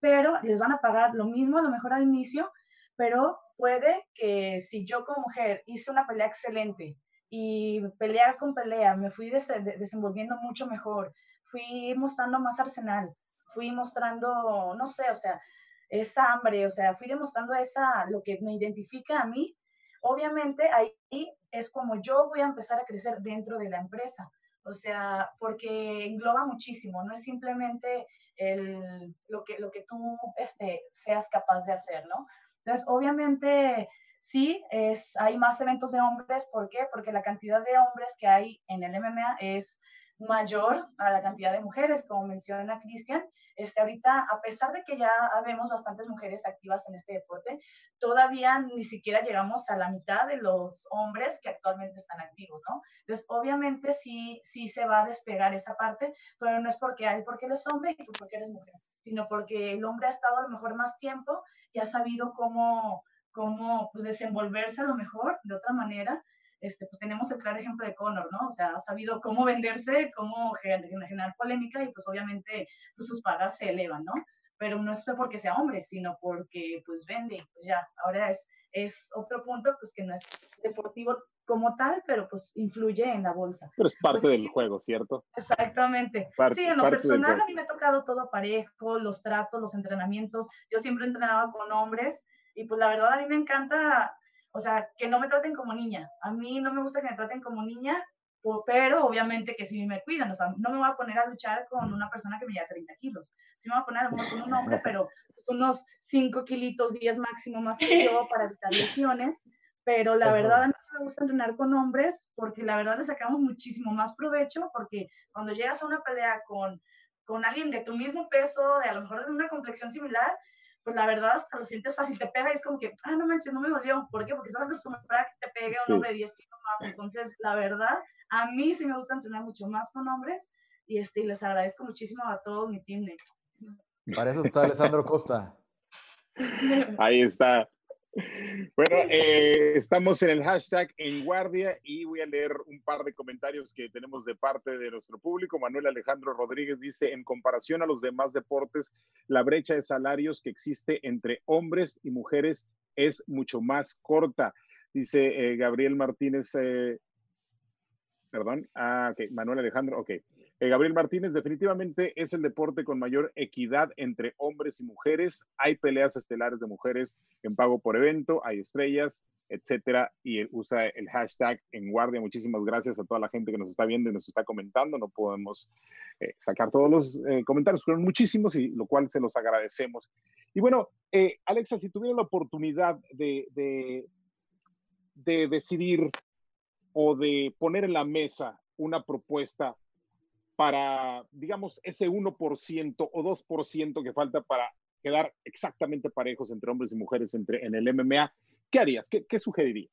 pero les van a pagar lo mismo a lo mejor al inicio, pero puede que si yo como mujer hice una pelea excelente y pelear con pelea, me fui desenvolviendo mucho mejor, fui mostrando más arsenal, fui mostrando, no sé, o sea, esa hambre, o sea, fui demostrando esa, lo que me identifica a mí, obviamente ahí es como yo voy a empezar a crecer dentro de la empresa. O sea, porque engloba muchísimo, no es simplemente el, lo, que, lo que tú este, seas capaz de hacer, ¿no? Entonces, obviamente, sí, es, hay más eventos de hombres, ¿por qué? Porque la cantidad de hombres que hay en el MMA es mayor a la cantidad de mujeres, como menciona Cristian. Este, ahorita, a pesar de que ya vemos bastantes mujeres activas en este deporte, todavía ni siquiera llegamos a la mitad de los hombres que actualmente están activos, ¿no? Entonces, obviamente sí, sí se va a despegar esa parte, pero no es porque hay porque eres hombre y tú porque eres mujer, sino porque el hombre ha estado a lo mejor más tiempo y ha sabido cómo, cómo pues, desenvolverse a lo mejor de otra manera este, pues tenemos el claro ejemplo de Conor, ¿no? O sea, ha sabido cómo venderse, cómo generar polémica y pues obviamente pues, sus pagas se elevan, ¿no? Pero no es porque sea hombre, sino porque pues vende, pues ya, ahora es, es otro punto pues que no es deportivo como tal, pero pues influye en la bolsa. Pero es parte pues, del juego, ¿cierto? Exactamente. sí, en lo personal a mí me ha tocado todo parejo, los tratos, los entrenamientos. Yo siempre he entrenado con hombres y pues la verdad a mí me encanta o sea, que no me traten como niña. A mí no me gusta que me traten como niña, pero obviamente que sí me cuidan. O sea, no me voy a poner a luchar con una persona que me lleva 30 kilos. Sí me voy a poner a lo con un hombre, pero unos 5 kilitos, 10 máximo más que yo para evitar lesiones. Pero la verdad, a mí me gusta entrenar con hombres porque la verdad le sacamos muchísimo más provecho porque cuando llegas a una pelea con, con alguien de tu mismo peso, de a lo mejor de una complexión similar, pues la verdad hasta lo sientes fácil, te pega y es como que, ah, no manches, no me dolió. ¿Por qué? Porque estás acostumbrada a que te pegue un hombre de 10 kilos más. Entonces, la verdad, a mí sí me gusta entrenar mucho más con hombres y, este, y les agradezco muchísimo a todo mi team. Para eso está Alessandro Costa. Ahí está. Bueno, eh, estamos en el hashtag en guardia y voy a leer un par de comentarios que tenemos de parte de nuestro público. Manuel Alejandro Rodríguez dice, en comparación a los demás deportes, la brecha de salarios que existe entre hombres y mujeres es mucho más corta. Dice eh, Gabriel Martínez, eh, perdón, ah, ok, Manuel Alejandro, ok. Eh, Gabriel Martínez, definitivamente es el deporte con mayor equidad entre hombres y mujeres. Hay peleas estelares de mujeres en pago por evento, hay estrellas, etcétera, y usa el hashtag en guardia. Muchísimas gracias a toda la gente que nos está viendo y nos está comentando. No podemos eh, sacar todos los eh, comentarios, pero muchísimos, y lo cual se los agradecemos. Y bueno, Alexa, si tuviera la oportunidad de, de decidir o de poner en la mesa una propuesta para, digamos, ese 1% o 2% que falta para quedar exactamente parejos entre hombres y mujeres entre, en el MMA, ¿qué harías? ¿Qué, qué sugerirías?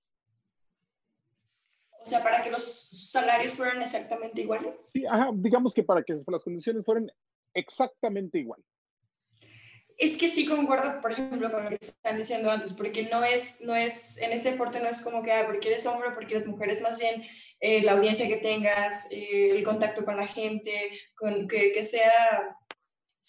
O sea, para que los salarios fueran exactamente iguales. Sí, ajá, digamos que para que las condiciones fueran exactamente iguales. Es que sí concuerdo, por ejemplo, con lo que están diciendo antes, porque no es, no es, en ese deporte no es como que, ah, porque eres hombre, porque eres mujer, es más bien eh, la audiencia que tengas, eh, el contacto con la gente, con, que, que sea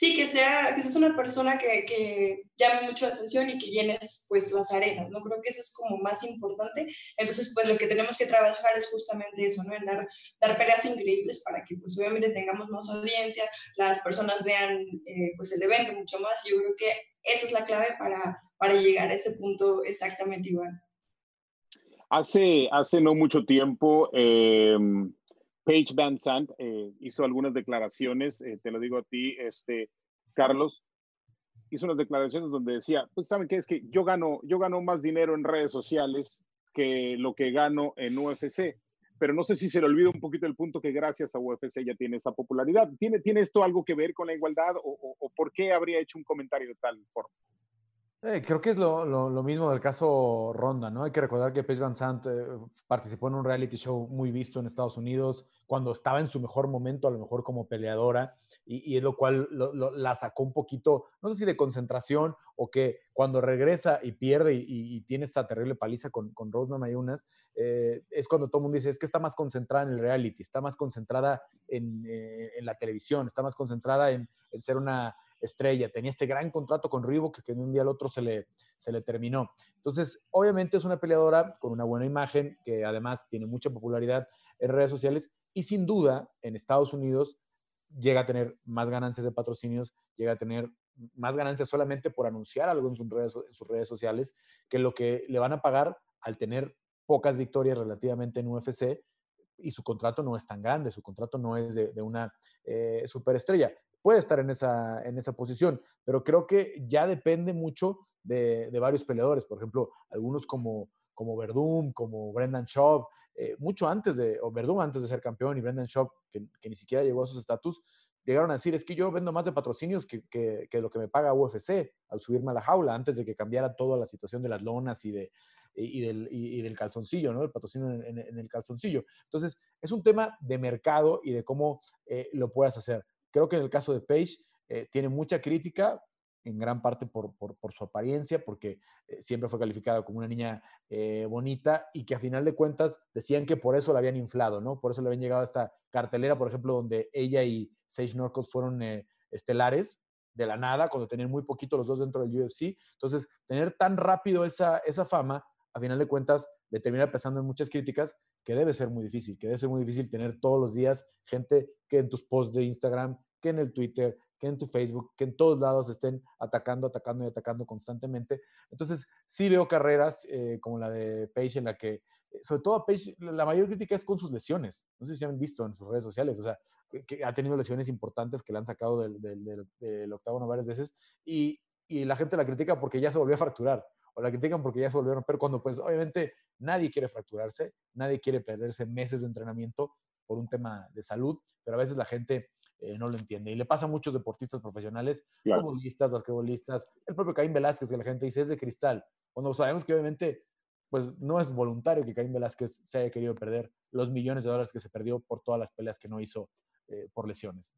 sí, que sea, que seas una persona que, que, llame mucho la atención y que llenes pues las arenas, ¿no? Creo que eso es como más importante. Entonces, pues lo que tenemos que trabajar es justamente eso, ¿no? En dar, dar peleas increíbles para que pues obviamente tengamos más audiencia, las personas vean eh, pues el evento mucho más. Yo creo que esa es la clave para, para llegar a ese punto exactamente igual. Hace, hace no mucho tiempo, eh, Paige Van Sant eh, hizo algunas declaraciones, eh, te lo digo a ti, este, Carlos, hizo unas declaraciones donde decía, pues saben qué es que yo gano, yo gano más dinero en redes sociales que lo que gano en UFC, pero no sé si se le olvida un poquito el punto que gracias a UFC ya tiene esa popularidad. ¿Tiene, ¿tiene esto algo que ver con la igualdad o, o por qué habría hecho un comentario de tal forma? Eh, creo que es lo, lo, mismo del caso Ronda, ¿no? Hay que recordar que Paige Van Sant eh, participó en un reality show muy visto en Estados Unidos cuando estaba en su mejor momento, a lo mejor como peleadora, y, es lo cual la sacó un poquito, no sé si de concentración o que cuando regresa y pierde y, tiene esta terrible paliza con, con Rose Mayunas, eh, es cuando todo el mundo dice, es que está más concentrada en el reality, está más concentrada en, en la televisión, está más concentrada en, en ser una estrella, tenía este gran contrato con Reebok que de un día al otro se le, se le terminó. Entonces, obviamente es una peleadora con una buena imagen, que además tiene mucha popularidad en redes sociales y sin duda en Estados Unidos llega a tener más ganancias de patrocinios, llega a tener más ganancias solamente por anunciar algo en sus redes, en sus redes sociales que lo que le van a pagar al tener pocas victorias relativamente en UFC y su contrato no es tan grande, su contrato no es de, una eh, superestrella puede estar en esa, en esa posición, pero creo que ya depende mucho de, varios peleadores, por ejemplo, algunos como, como Verdum, como Brendan Schaub, eh, mucho antes de, o Verdum antes de ser campeón y Brendan Schaub, que, ni siquiera llegó a esos estatus, llegaron a decir, es que yo vendo más de patrocinios que, que, lo que me paga UFC al subirme a la jaula, antes de que cambiara toda la situación de las lonas y, de, y, del, y, del, calzoncillo, ¿no? El patrocinio en, el calzoncillo. Entonces, es un tema de mercado y de cómo eh, lo puedas hacer. Creo que en el caso de Paige eh, tiene mucha crítica, en gran parte por, por, su apariencia, porque eh, siempre fue calificada como una niña eh, bonita y que a final de cuentas decían que por eso la habían inflado, ¿no? Por eso le habían llegado a esta cartelera, por ejemplo, donde ella y Sage Norcos fueron estelares de la nada, cuando tenían muy poquito los dos dentro del UFC. Entonces, tener tan rápido esa, esa fama, a final de cuentas, le termina pesando en muchas críticas que debe ser muy difícil, que debe ser muy difícil tener todos los días gente que en tus posts de Instagram, que en el Twitter, que en tu Facebook, que en todos lados estén atacando, atacando y atacando constantemente. Entonces, sí veo carreras eh, como la de Paige en la que, eh, sobre todo a Paige, la mayor crítica es con sus lesiones. No sé si han visto en sus redes sociales, o sea, que ha tenido lesiones importantes que le han sacado del, del, del, octágono varias veces y, y la gente la critica porque ya se volvió a fracturar o la critican porque ya se volvió a romper cuando pues obviamente nadie quiere fracturarse, nadie quiere perderse meses de entrenamiento por un tema de salud, pero a veces la gente eh, no lo entiende. Y le pasa a muchos deportistas profesionales, futbolistas, basquetbolistas, el propio Caín Velázquez, que la gente dice es de cristal, cuando sabemos que obviamente pues no es voluntario que Caín Velázquez se haya querido perder los millones de dólares que se perdió por todas las peleas que no hizo eh, por lesiones.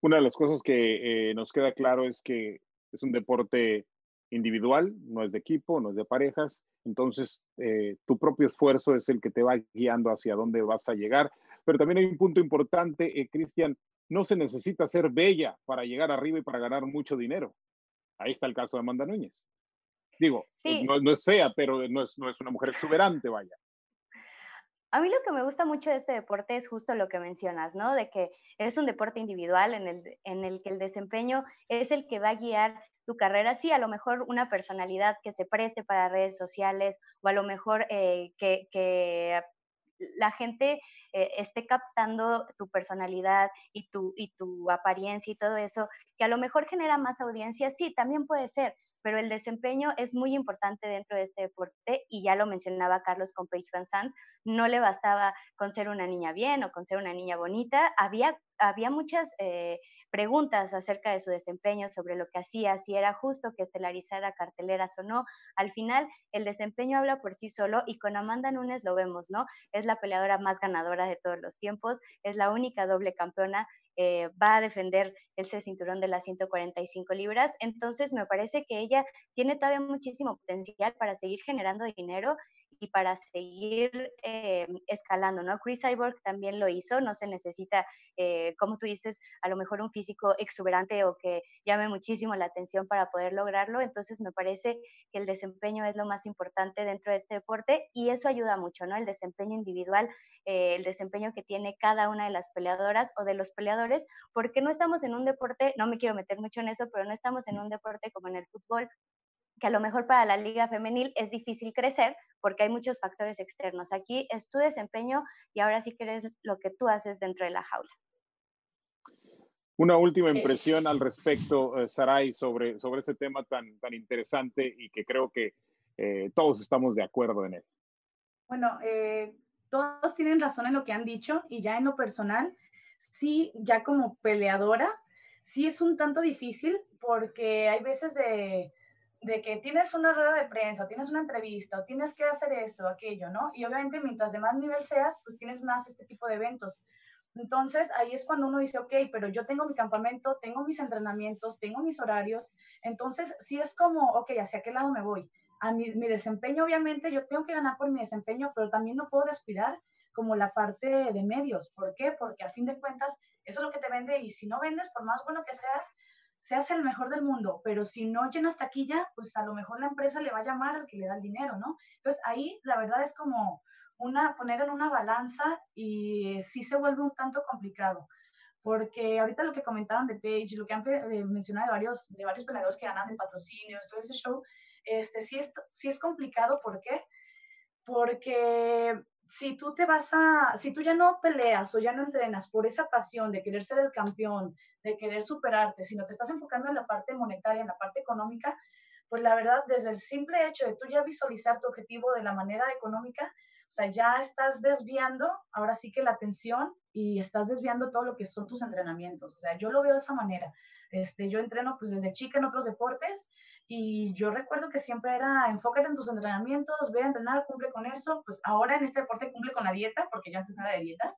Una de las cosas que eh, nos queda claro es que es un deporte individual, no es de equipo, no es de parejas. Entonces, eh, tu propio esfuerzo es el que te va guiando hacia dónde vas a llegar. Pero también hay un punto importante, eh, Cristian, no se necesita ser bella para llegar arriba y para ganar mucho dinero. Ahí está el caso de Amanda Núñez. Digo, pues, no, es fea, pero no es, no es una mujer exuberante, vaya. A mí lo que me gusta mucho de este deporte es justo lo que mencionas, ¿no? De que es un deporte individual en el, en el que el desempeño es el que va a guiar tu carrera, sí, a lo mejor una personalidad que se preste para redes sociales o a lo mejor eh, que, la gente eh, esté captando tu personalidad y tu, y tu apariencia y todo eso, que a lo mejor genera más audiencia, sí, también puede ser, pero el desempeño es muy importante dentro de este deporte y ya lo mencionaba Carlos con Paige Van Sant, no le bastaba con ser una niña bien o con ser una niña bonita, había, había muchas... Eh, preguntas acerca de su desempeño, sobre lo que hacía, si era justo que estelarizara carteleras o no. Al final, el desempeño habla por sí solo y con Amanda Nunes lo vemos, ¿no? Es la peleadora más ganadora de todos los tiempos, es la única doble campeona eh, va a defender ese cinturón de las 145 libras. Entonces, me parece que ella tiene todavía muchísimo potencial para seguir generando dinero y para seguir eh, escalando, ¿no? Chris Cyborg también lo hizo, no se necesita, eh, como tú dices, a lo mejor un físico exuberante o que llame muchísimo la atención para poder lograrlo, entonces me parece que el desempeño es lo más importante dentro de este deporte y eso ayuda mucho, ¿no? El desempeño individual, eh, el desempeño que tiene cada una de las peleadoras o de los peleadores, porque no estamos en un deporte, no me quiero meter mucho en eso, pero no estamos en un deporte como en el fútbol que a lo mejor para la liga femenil es difícil crecer porque hay muchos factores externos. Aquí es tu desempeño y ahora sí que eres lo que tú haces dentro de la jaula. Una última impresión al respecto, eh, Saray, sobre, sobre este tema tan, tan interesante y que creo que eh, todos estamos de acuerdo en él. Bueno, eh, todos tienen razón en lo que han dicho y ya en lo personal, sí, ya como peleadora, sí es un tanto difícil porque hay veces de, de que tienes una rueda de prensa, tienes una entrevista, o tienes que hacer esto, aquello, ¿no? Y obviamente mientras de más nivel seas, pues tienes más este tipo de eventos. Entonces ahí es cuando uno dice, ok, pero yo tengo mi campamento, tengo mis entrenamientos, tengo mis horarios, entonces sí es como, ok, ¿hacia qué lado me voy? A mi, mi desempeño, obviamente, yo tengo que ganar por mi desempeño, pero también no puedo descuidar como la parte de medios. ¿Por qué? Porque a fin de cuentas, eso es lo que te vende y si no vendes, por más bueno que seas, seas el mejor del mundo, pero si no llenas taquilla, pues a lo mejor la empresa le va a llamar al que le da el dinero, ¿no? Entonces ahí la verdad es como una, poner en una balanza y sí se vuelve un tanto complicado. Porque ahorita lo que comentaban de Page, lo que han eh, mencionado de varios, de varios peleadores que ganan de patrocinios, todo ese show, este, sí, es, sí es complicado. ¿Por qué? Porque si tú te vas a, si tú ya no peleas o ya no entrenas por esa pasión de querer ser el campeón, de querer superarte, sino te estás enfocando en la parte monetaria, en la parte económica, pues la verdad, desde el simple hecho de tú ya visualizar tu objetivo de la manera económica, o sea, ya estás desviando ahora sí que la atención y estás desviando todo lo que son tus entrenamientos. O sea, yo lo veo de esa manera. Este, yo entreno pues desde chica en otros deportes y yo recuerdo que siempre era enfócate en tus entrenamientos, ve a entrenar, cumple con eso. Pues ahora en este deporte cumple con la dieta, porque yo antes era de dietas.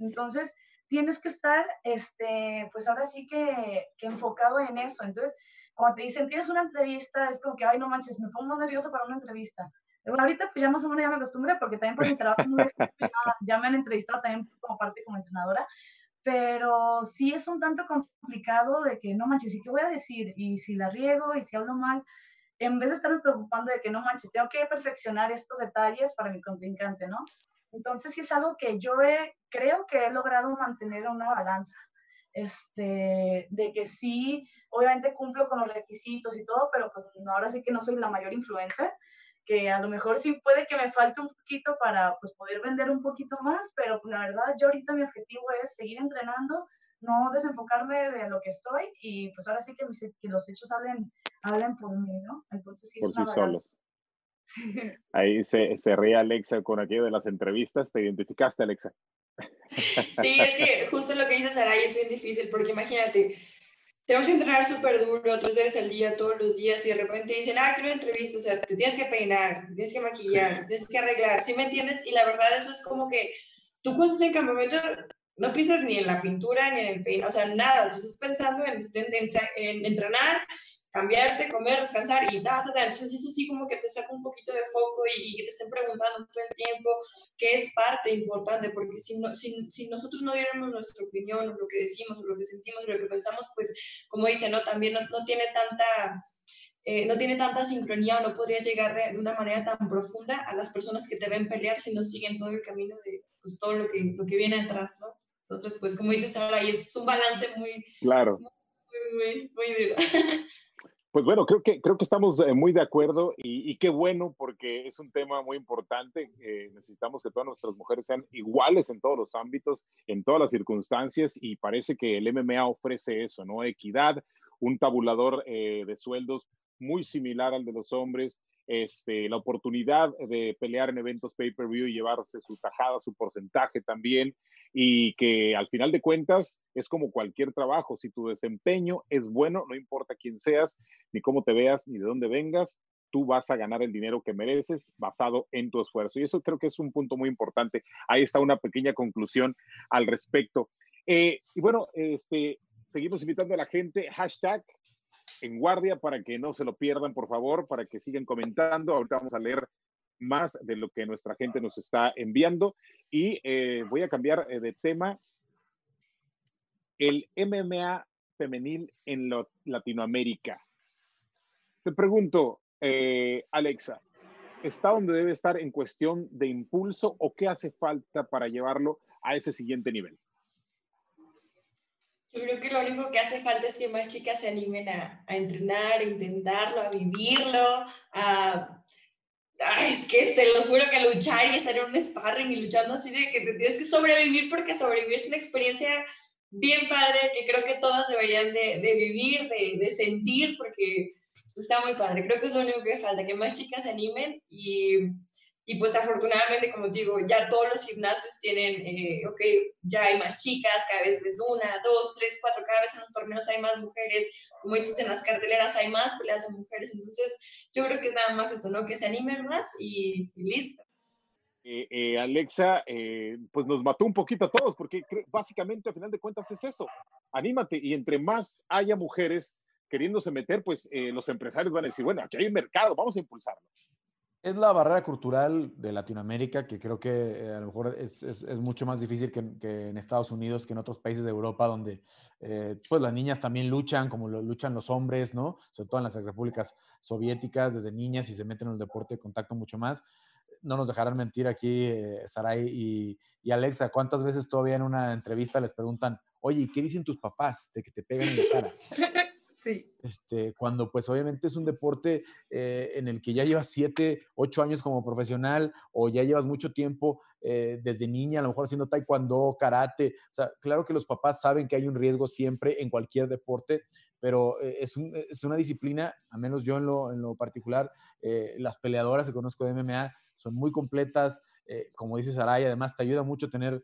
Entonces, tienes que estar, este, pues ahora sí que, que enfocado en eso. Entonces, cuando te dicen, tienes una entrevista, es como que, ay, no manches, me pongo nervioso para una entrevista. Bueno, ahorita pues ya más o menos ya me acostumbré porque también por mi trabajo ya, ya, me han entrevistado también como parte como entrenadora, pero sí es un tanto complicado de que no manches, ¿y qué voy a decir? Y si la riego y si hablo mal, en vez de estarme preocupando de que no manches, tengo que perfeccionar estos detalles para mi contrincante, ¿no? Entonces sí es algo que yo he, creo que he logrado mantener una balanza. Este, de que sí, obviamente cumplo con los requisitos y todo, pero pues ahora sí que no soy la mayor influencer, que a lo mejor sí puede que me falte un poquito para pues, poder vender un poquito más, pero pues, la verdad yo ahorita mi objetivo es seguir entrenando, no desenfocarme de lo que estoy y pues ahora sí que, que los hechos hablen, hablen por mí, ¿no? Entonces sí por sí solos. Ahí se, se ríe Alexa con aquello de las entrevistas. ¿Te identificaste, Alexa? Sí, es que justo lo que dice Saray es bien difícil, porque imagínate, tenemos que entrenar súper duro, tres veces al día, todos los días, y de repente dicen, ah, quiero una entrevista, o sea, te tienes que peinar, te tienes que maquillar, te tienes que arreglar, ¿sí me entiendes? Y la verdad, eso es como que tú cosas en campamento no piensas ni en la pintura ni en el peinado, o sea, nada, tú estás pensando en, en, en entrenar cambiarte, comer, descansar y da, da, da. Entonces eso sí como que te saca un poquito de foco y, que te estén preguntando todo el tiempo, que es parte importante, porque si, no, si, si nosotros no diéramos nuestra opinión, o lo que decimos, o lo que sentimos, o lo que pensamos, pues como dice, ¿no? También no, no tiene tanta... Eh, no tiene tanta sincronía o no podría llegar de, de, una manera tan profunda a las personas que te ven pelear si no siguen todo el camino de pues, todo lo que, lo que viene atrás, ¿no? Entonces, pues como dices ahora, y es un balance muy, claro. muy, muy, muy duro. Pues bueno, creo que, creo que estamos eh, muy de acuerdo y, qué bueno porque es un tema muy importante. Eh, necesitamos que todas nuestras mujeres sean iguales en todos los ámbitos, en todas las circunstancias y parece que el MMA ofrece eso, ¿no? Equidad, un tabulador eh, de sueldos muy similar al de los hombres, este, la oportunidad de pelear en eventos pay-per-view y llevarse su tajada, su porcentaje también y que al final de cuentas es como cualquier trabajo, si tu desempeño es bueno, no importa quién seas, ni cómo te veas, ni de dónde vengas, tú vas a ganar el dinero que mereces basado en tu esfuerzo. Y eso creo que es un punto muy importante. Ahí está una pequeña conclusión al respecto. Eh, y bueno, este, seguimos invitando a la gente, hashtag en guardia para que no se lo pierdan, por favor, para que sigan comentando. Ahorita vamos a leer más de lo que nuestra gente nos está enviando. Y eh, voy a cambiar eh, de tema. El MMA femenil en Latinoamérica. Te pregunto, eh, Alexa, ¿está donde debe estar en cuestión de impulso o qué hace falta para llevarlo a ese siguiente nivel? Yo creo que lo único que hace falta es que más chicas se animen a, a entrenar, a intentarlo, a vivirlo, a es que se los juro que luchar y en un sparring y luchando así de que te tienes que sobrevivir porque sobrevivir es una experiencia bien padre que creo que todas deberían de, de vivir, de, de, sentir porque está muy padre. Creo que es lo único que falta, que más chicas se animen y y pues afortunadamente, como digo, ya todos los gimnasios tienen, eh, ok, ya hay más chicas, cada vez ves una, dos, tres, cuatro, cada vez en los torneos hay más mujeres, como dices, en las carteleras hay más peleas de mujeres, entonces yo creo que nada más eso, ¿no? Que se animen más y, listo. Eh, eh, Alexa, pues nos mató un poquito a todos, porque básicamente, a final de cuentas, es eso. Anímate y entre más haya mujeres queriéndose meter, pues los empresarios van a decir, bueno, aquí hay un mercado, vamos a impulsarlo. Es la barrera cultural de Latinoamérica que creo que eh, a lo mejor es, es, mucho más difícil que, que, en Estados Unidos, que en otros países de Europa, donde eh, pues las niñas también luchan, como lo luchan los hombres, ¿no? Sobre todo en las repúblicas soviéticas, desde niñas y se meten en el deporte de contacto mucho más. No nos dejarán mentir aquí, eh, Saray y, y, Alexa, ¿cuántas veces todavía en una entrevista les preguntan, oye, ¿qué dicen tus papás de que te pegan en la cara? Este, cuando pues obviamente es un deporte eh, en el que ya llevas siete, ocho años como profesional o ya llevas mucho tiempo eh, desde niña, a lo mejor haciendo taekwondo, karate. O sea, claro que los papás saben que hay un riesgo siempre en cualquier deporte, pero eh, es, un, es, una disciplina, a menos yo en lo, en lo particular, las peleadoras que conozco de MMA son muy completas, como dice Saray, además te ayuda mucho tener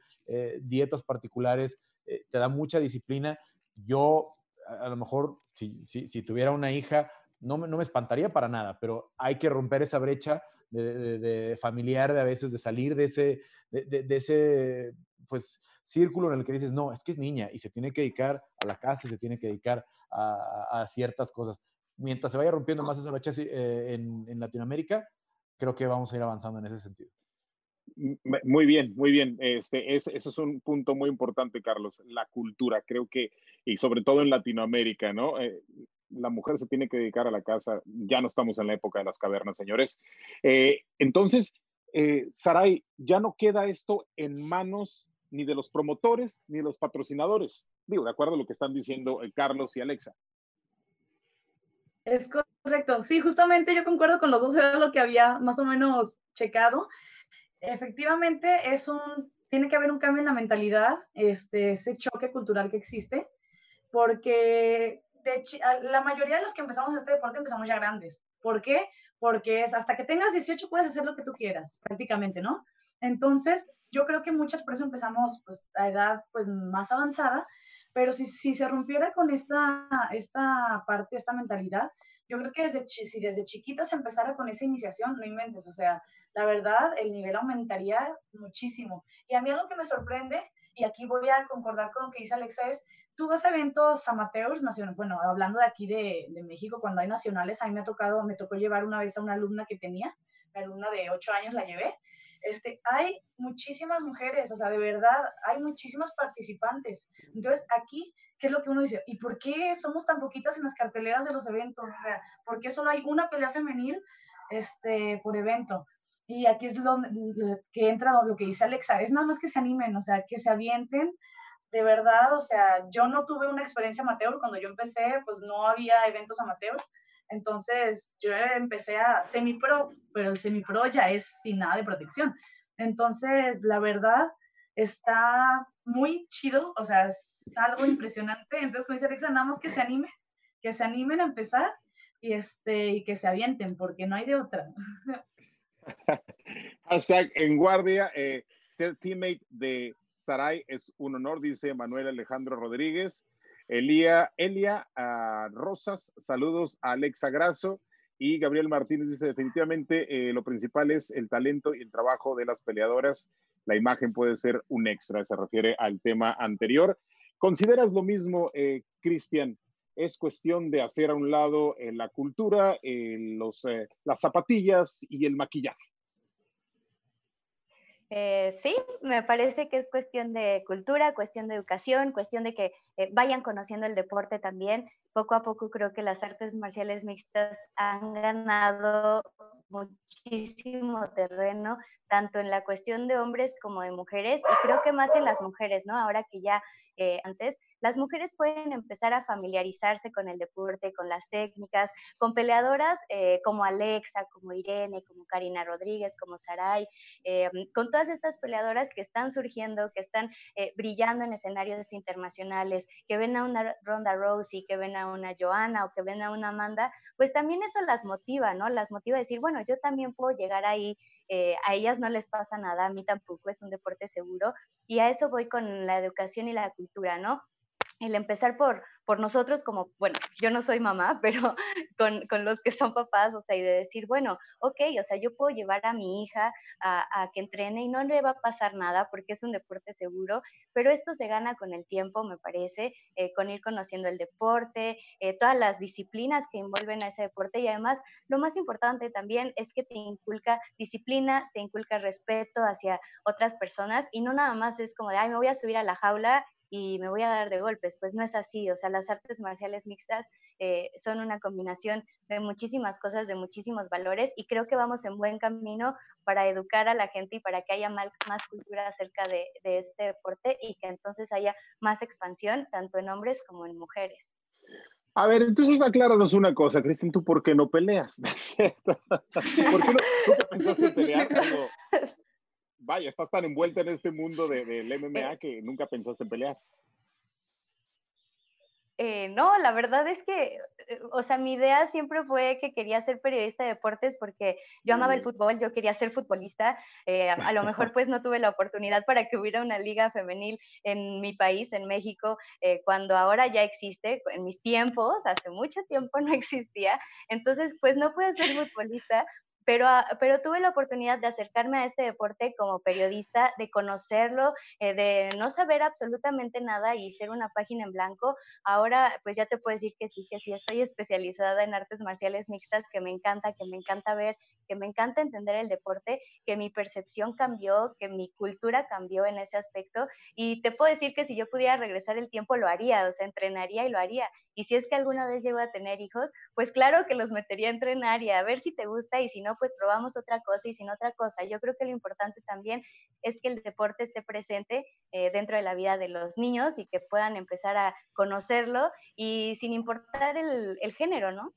dietas particulares, te da mucha disciplina. Yo a, lo mejor si, si, tuviera una hija, no me, no me espantaría para nada, pero hay que romper esa brecha de, de, familiar, de a veces de salir de ese, de, de, ese pues, círculo en el que dices, no, es que es niña y se tiene que dedicar a la casa, se tiene que dedicar a, a ciertas cosas. Mientras se vaya rompiendo más esa brecha eh, en, en Latinoamérica, creo que vamos a ir avanzando en ese sentido. Muy bien, muy bien. Este, es, eso es un punto muy importante, Carlos. La cultura, creo que, y sobre todo en Latinoamérica, ¿no? Eh, la mujer se tiene que dedicar a la casa. Ya no estamos en la época de las cavernas, señores. Eh, entonces, eh, Saray, ya no queda esto en manos ni de los promotores ni de los patrocinadores. Digo, de acuerdo a lo que están diciendo eh, Carlos y Alexa. Es correcto. Sí, justamente yo concuerdo con los dos, era lo que había más o menos checado efectivamente es un, tiene que haber un cambio en la mentalidad, este, ese choque cultural que existe, porque de, la mayoría de los que empezamos este deporte empezamos ya grandes. ¿Por qué? Porque es hasta que tengas 18 puedes hacer lo que tú quieras, prácticamente, ¿no? Entonces, yo creo que muchas por empezamos pues, a edad pues, más avanzada, pero si, si se rompiera con esta, esta parte, esta mentalidad, yo creo que desde, si desde chiquitas empezara con esa iniciación, no inventes, o sea, la verdad, el nivel aumentaría muchísimo. Y a mí algo que me sorprende, y aquí voy a concordar con lo que dice Alexa, es, tú vas a eventos amateurs, nacionales, bueno, hablando de aquí de, de, México, cuando hay nacionales, a mí me ha tocado, me tocó llevar una vez a una alumna que tenía, una alumna de 8 años la llevé, este, hay muchísimas mujeres, o sea, de verdad, hay muchísimas participantes. Entonces, aquí ¿qué es lo que uno dice? ¿Y por qué somos tan poquitas en las carteleras de los eventos? O sea, ¿por qué solo hay una pelea femenil este, por evento? Y aquí es lo, lo, que entra lo que dice Alexa, es nada más que se animen, o sea, que se avienten. De verdad, o sea, yo no tuve una experiencia amateur, cuando yo empecé, pues no había eventos amateurs, entonces yo empecé a semi-pro, pero el semi-pro ya es sin nada de protección. Entonces, la verdad, está muy chido, o sea, algo impresionante. Entonces, como dice Alexa, nada más que se animen, que se animen a empezar y, este, y que se avienten, porque no hay de otra. Hashtag en guardia, eh, ser teammate de Saray es un honor, dice Manuel Alejandro Rodríguez. Elía, Elia uh, Rosas, saludos a Alexa Grasso. Y Gabriel Martínez dice, definitivamente eh, lo principal es el talento y el trabajo de las peleadoras. La imagen puede ser un extra, se refiere al tema anterior. ¿Consideras lo mismo, eh, Cristian? Es cuestión de hacer a un lado eh, la cultura, eh, los, las zapatillas y el maquillaje. Eh, sí, me parece que es cuestión de cultura, cuestión de educación, cuestión de que eh, vayan conociendo el deporte también. Poco a poco creo que las artes marciales mixtas han ganado muchísimo terreno, tanto en la cuestión de hombres como de mujeres, y creo que más en las mujeres, ¿no? Ahora que ya eh, antes, las mujeres pueden empezar a familiarizarse con el deporte, con las técnicas, con peleadoras eh, como Alexa, como Irene, como Karina Rodríguez, como Saray, eh, con todas estas peleadoras que están surgiendo, que están brillando en escenarios internacionales, que ven a una Ronda Rousey, que ven a una Joanna o que ven a una Amanda, pues también eso las motiva, ¿no? Las motiva a decir, bueno, yo también puedo llegar ahí, a ellas no les pasa nada, a mí tampoco, es un deporte seguro, y a eso voy con la educación y la cultura, ¿no? El empezar por, por nosotros como, bueno, yo no soy mamá, pero con, con, los que son papás, o sea, y de decir, bueno, ok, o sea, yo puedo llevar a mi hija a, que entrene y no le va a pasar nada porque es un deporte seguro, pero esto se gana con el tiempo, me parece, eh, con ir conociendo el deporte, eh, todas las disciplinas que envuelven a ese deporte y además lo más importante también es que te inculca disciplina, te inculca respeto hacia otras personas y no nada más es como de, ay, me voy a subir a la jaula y me voy a dar de golpes. Pues no es así, o sea, las artes marciales mixtas eh, son una combinación de muchísimas cosas, de muchísimos valores y creo que vamos en buen camino para educar a la gente y para que haya más, cultura acerca de, de este deporte y que entonces haya más expansión tanto en hombres como en mujeres. A ver, entonces acláranos una cosa, Cristian, ¿tú por qué no peleas? ¿Por qué no, ¿Tú qué pensaste en pelear? Vaya, estás tan envuelta en este mundo del de, MMA que nunca pensaste en pelear. Eh, no, la verdad es que, eh, o sea, mi idea siempre fue que quería ser periodista de deportes porque yo amaba el fútbol, yo quería ser futbolista. Eh, a, lo mejor pues no tuve la oportunidad para que hubiera una liga femenil en mi país, en México, cuando ahora ya existe. En mis tiempos, hace mucho tiempo no existía. Entonces, pues no pude ser futbolista, pero, ah, pero tuve la oportunidad de acercarme a este deporte como periodista, de conocerlo, eh, de no saber absolutamente nada y ser una página en blanco. Ahora, pues ya te puedo decir que sí, que sí, estoy especializada en artes marciales mixtas, que me encanta, que me encanta ver, que me encanta entender el deporte, que mi percepción cambió, que mi cultura cambió en ese aspecto. Y te puedo decir que si yo pudiera regresar el tiempo, lo haría, o sea, entrenaría y lo haría. Y si es que alguna vez llego a tener hijos, pues claro que los metería a entrenar y a ver si te gusta y si no, pues probamos otra cosa y sin otra cosa. Yo creo que lo importante también es que el deporte esté presente eh, dentro de la vida de los niños y que puedan empezar a conocerlo y sin importar el, el género, ¿no?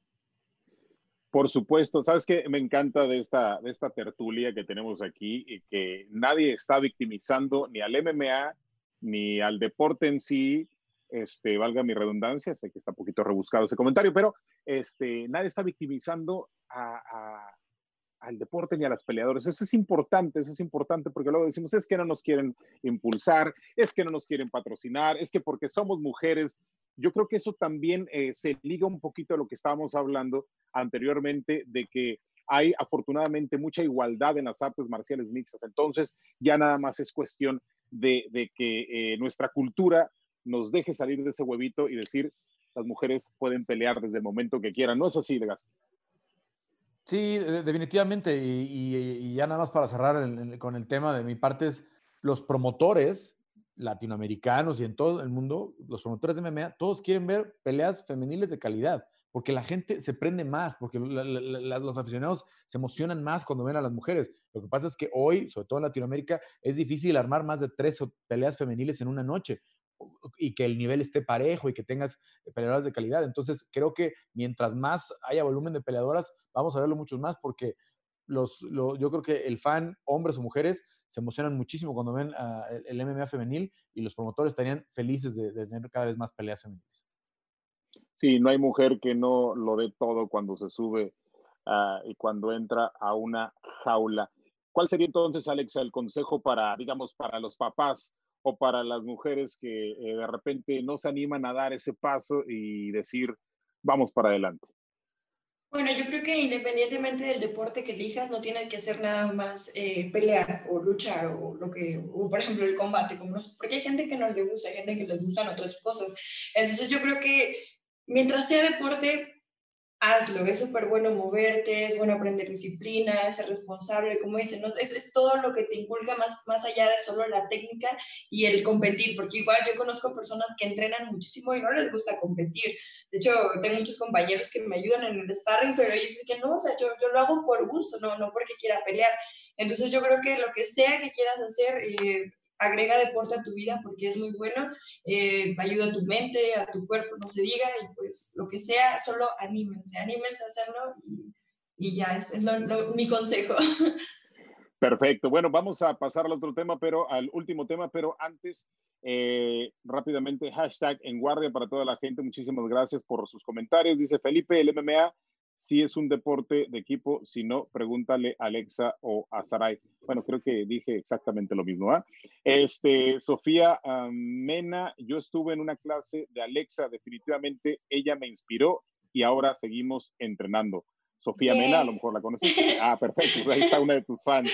Por supuesto, sabes que me encanta de esta, de esta tertulia que tenemos aquí y que nadie está victimizando ni al MMA ni al deporte en sí, este, valga mi redundancia, sé que está un poquito rebuscado ese comentario, pero este, nadie está victimizando al deporte ni a las peleadores. Eso es importante, eso es importante porque luego decimos, es que no nos quieren impulsar, es que no nos quieren patrocinar, es que porque somos mujeres. Yo creo que eso también eh, se liga un poquito a lo que estábamos hablando anteriormente de que hay afortunadamente mucha igualdad en las artes marciales mixtas. Entonces, ya nada más es cuestión de, que eh, nuestra cultura nos deje salir de ese huevito y decir, las mujeres pueden pelear desde el momento que quieran. ¿No es así, Legas? Sí, definitivamente. Y, ya nada más para cerrar con el tema de mi parte es los promotores latinoamericanos y en todo el mundo, los promotores de MMA, todos quieren ver peleas femeniles de calidad, porque la gente se prende más, porque los aficionados se emocionan más cuando ven a las mujeres. Lo que pasa es que hoy, sobre todo en Latinoamérica, es difícil armar más de tres peleas femeniles en una noche y que el nivel esté parejo y que tengas peleadoras de calidad. Entonces, creo que mientras más haya volumen de peleadoras, vamos a verlo muchos más porque los, yo creo que el fan, hombres o mujeres, se emocionan muchísimo cuando ven el MMA femenil y los promotores estarían felices de, tener cada vez más peleas femeniles. Sí, no hay mujer que no lo dé todo cuando se sube ah, y cuando entra a una jaula. ¿Cuál sería entonces, Alexa, el consejo para, digamos, para los papás o para las mujeres que eh, de repente no se animan a dar ese paso y decir, vamos para adelante? Bueno, yo creo que independientemente del deporte que elijas, no tienes que hacer nada más eh, pelear o luchar o lo que, o por ejemplo el combate, como porque hay gente que no le gusta, hay gente que les gustan otras cosas. Entonces yo creo que mientras sea deporte, hazlo, es súper bueno moverte, es bueno aprender disciplina, ser responsable, como dicen, es, todo lo que te inculca más, más allá de solo la técnica y el competir, porque igual yo conozco personas que entrenan muchísimo y no les gusta competir. De hecho, tengo muchos compañeros que me ayudan en el sparring, pero ellos dicen que no, o sea, yo, yo lo hago por gusto, no, no porque quiera pelear. Entonces yo creo que lo que sea que quieras hacer, eh, agrega deporte a tu vida porque es muy bueno, eh, ayuda a tu mente, a tu cuerpo, no se diga, y pues lo que sea, solo anímense, anímense a hacerlo y, y ya, es, es lo, mi consejo. Perfecto. Bueno, vamos a pasar al otro tema, pero al último tema, pero antes, eh, rápidamente, hashtag en guardia para toda la gente. Muchísimas gracias por sus comentarios. Dice Felipe, el MMA si es un deporte de equipo, si no, pregúntale a Alexa o a Sarai. Bueno, creo que dije exactamente lo mismo. ¿ah? Este, Sofía Mena, yo estuve en una clase de Alexa, definitivamente ella me inspiró y ahora seguimos entrenando. Sofía Mena, a lo mejor la conoces. Ah, perfecto, ahí está una de tus fans.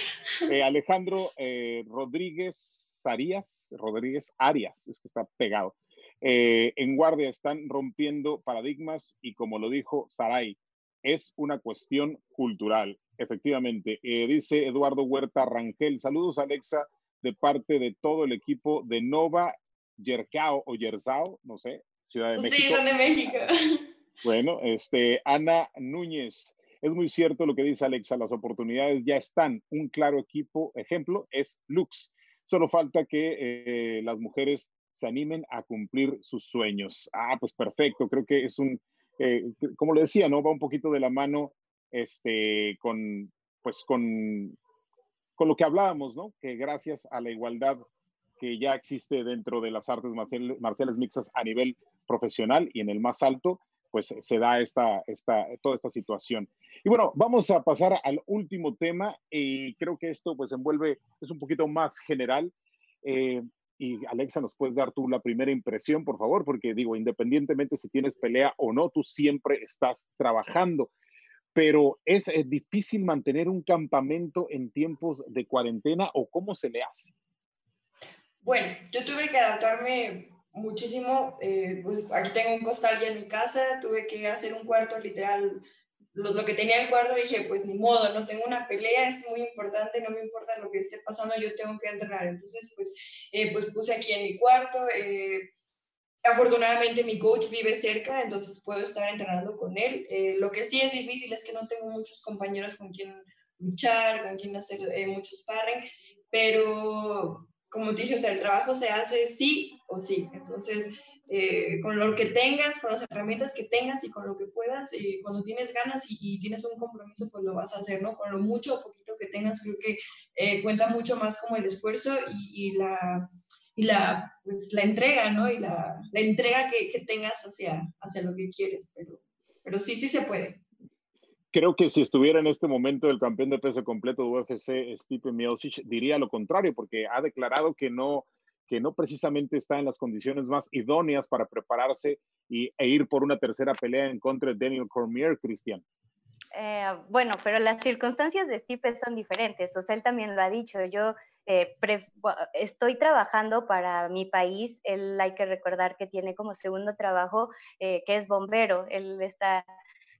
Eh, Alejandro eh, Rodríguez Arias, Rodríguez Arias, es que está pegado. Eh, en guardia están rompiendo paradigmas y como lo dijo Sarai, es una cuestión cultural, efectivamente. Eh, dice Eduardo Huerta Rangel, saludos Alexa de parte de todo el equipo de Nova Yercao o Yerzao, no sé, Ciudad de México. Sí, son de México. Bueno, este, Ana Núñez, es muy cierto lo que dice Alexa, las oportunidades ya están. Un claro equipo, ejemplo, es Lux. Solo falta que eh, las mujeres se animen a cumplir sus sueños. Ah, pues perfecto, creo que es un eh, como le decía, ¿no? Va un poquito de la mano este, con, pues con, con lo que hablábamos, ¿no? Que gracias a la igualdad que ya existe dentro de las artes marciales, mixtas a nivel profesional y en el más alto, pues se da esta, esta, toda esta situación. Y bueno, vamos a pasar al último tema y creo que esto pues envuelve, es un poquito más general. Eh, y Alexa, ¿nos puedes dar tú la primera impresión, por favor? Porque digo, independientemente si tienes pelea o no, tú siempre estás trabajando. Pero ¿es, difícil mantener un campamento en tiempos de cuarentena o cómo se le hace? Bueno, yo tuve que adaptarme muchísimo. Eh, aquí tengo un costal ya en mi casa, tuve que hacer un cuarto literal lo, que tenía el cuarto dije, pues ni modo, no tengo una pelea, es muy importante, no me importa lo que esté pasando, yo tengo que entrenar. Entonces, pues, eh, pues puse aquí en mi cuarto. Eh, afortunadamente mi coach vive cerca, entonces puedo estar entrenando con él. Eh, lo que sí es difícil es que no tengo muchos compañeros con quien luchar, con quien hacer muchos sparring, pero como te dije, o sea, el trabajo se hace sí o sí. Entonces, eh, con lo que tengas, con las herramientas que tengas y con lo que puedas, eh, cuando tienes ganas y, tienes un compromiso, pues lo vas a hacer, ¿no? Con lo mucho o poquito que tengas, creo que eh, cuenta mucho más como el esfuerzo y, la, y la, pues, la entrega, ¿no? Y la, la entrega que, que, tengas hacia, hacia lo que quieres, pero, pero sí, sí se puede. Creo que si estuviera en este momento el campeón de peso completo de UFC, Stipe Miocic, diría lo contrario, porque ha declarado que no que no precisamente está en las condiciones más idóneas para prepararse y, e ir por una tercera pelea en contra de Daniel Cormier, Cristian. Eh, bueno, pero las circunstancias de Stipe son diferentes. O sea, él también lo ha dicho. Yo eh, estoy trabajando para mi país. Él hay que recordar que tiene como segundo trabajo eh, que es bombero. Él está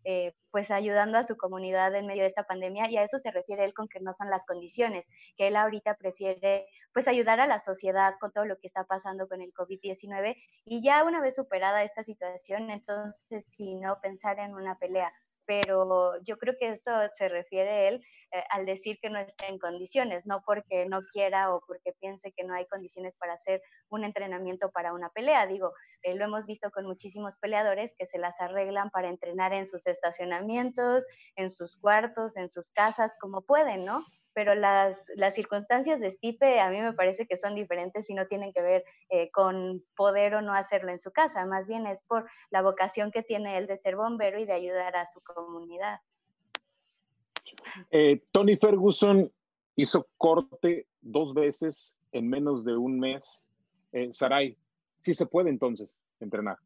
eh, pues ayudando a su comunidad en medio de esta pandemia y a eso se refiere él con que no son las condiciones, que él ahorita prefiere pues ayudar a la sociedad con todo lo que está pasando con el COVID-19 y ya una vez superada esta situación, entonces si no pensar en una pelea, pero yo creo que eso se refiere él eh, al decir que no está en condiciones, no porque no quiera o porque piense que no hay condiciones para hacer un entrenamiento para una pelea. Digo, eh, lo hemos visto con muchísimos peleadores que se las arreglan para entrenar en sus estacionamientos, en sus cuartos, en sus casas, como pueden, ¿no? Pero las, las circunstancias de Stipe a mí me parece que son diferentes y no tienen que ver eh, con poder o no hacerlo en su casa, más bien es por la vocación que tiene él de ser bombero y de ayudar a su comunidad. Eh, Tony Ferguson hizo corte dos veces en menos de un mes. Eh, Saray, sí se puede entonces entrenar.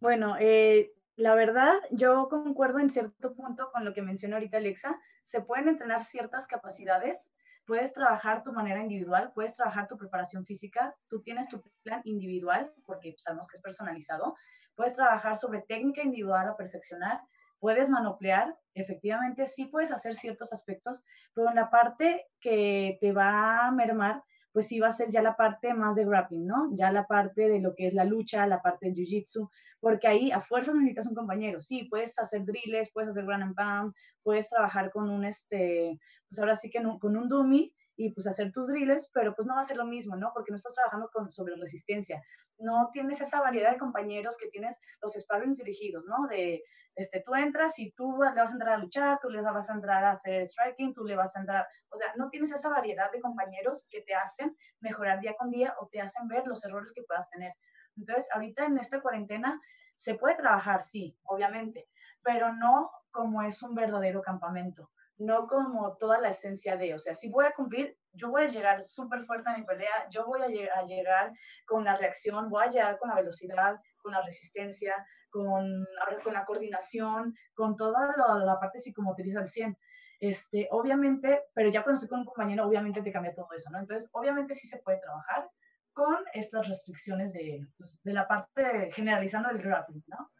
Bueno, eh, la verdad, yo concuerdo en cierto punto con lo que mencionó ahorita Alexa. Se pueden entrenar ciertas capacidades, puedes trabajar tu manera individual, puedes trabajar tu preparación física, tú tienes tu plan individual, porque sabemos que es personalizado, puedes trabajar sobre técnica individual a perfeccionar, puedes manoplear, efectivamente sí puedes hacer ciertos aspectos, pero en la parte que te va a mermar, pues va a ser ya la parte más de grappling, ¿no? Ya la parte de lo que es la lucha, la parte del jiu-jitsu, porque ahí a fuerzas necesitas un compañero. Sí, puedes hacer drills, puedes hacer ground and pound, puedes trabajar con un, este, pues ahora sí que con un dummy, y pues hacer tus drills, pero pues no va a ser lo mismo, ¿no? Porque no estás trabajando con, sobre resistencia. No tienes esa variedad de compañeros que tienes los sparrings dirigidos, ¿no? De, este, tú entras y tú le vas a entrar a luchar, tú le vas a entrar a hacer striking, tú le vas a entrar, o sea, no tienes esa variedad de compañeros que te hacen mejorar día con día o te hacen ver los errores que puedas tener. Entonces, ahorita en esta cuarentena se puede trabajar, sí, obviamente, pero no como es un verdadero campamento no como toda la esencia de, o sea, si voy a cumplir, yo voy a llegar súper fuerte a mi pelea, yo voy a, llegar con la reacción, voy a llegar con la velocidad, con la resistencia, con, con la coordinación, con toda la, parte psicomotriz al 100. Este, obviamente, pero ya cuando estoy con un compañero, obviamente te cambia todo eso, ¿no? Entonces, obviamente sí se puede trabajar con estas restricciones de, pues, de la parte generalizando del grappling, ¿no?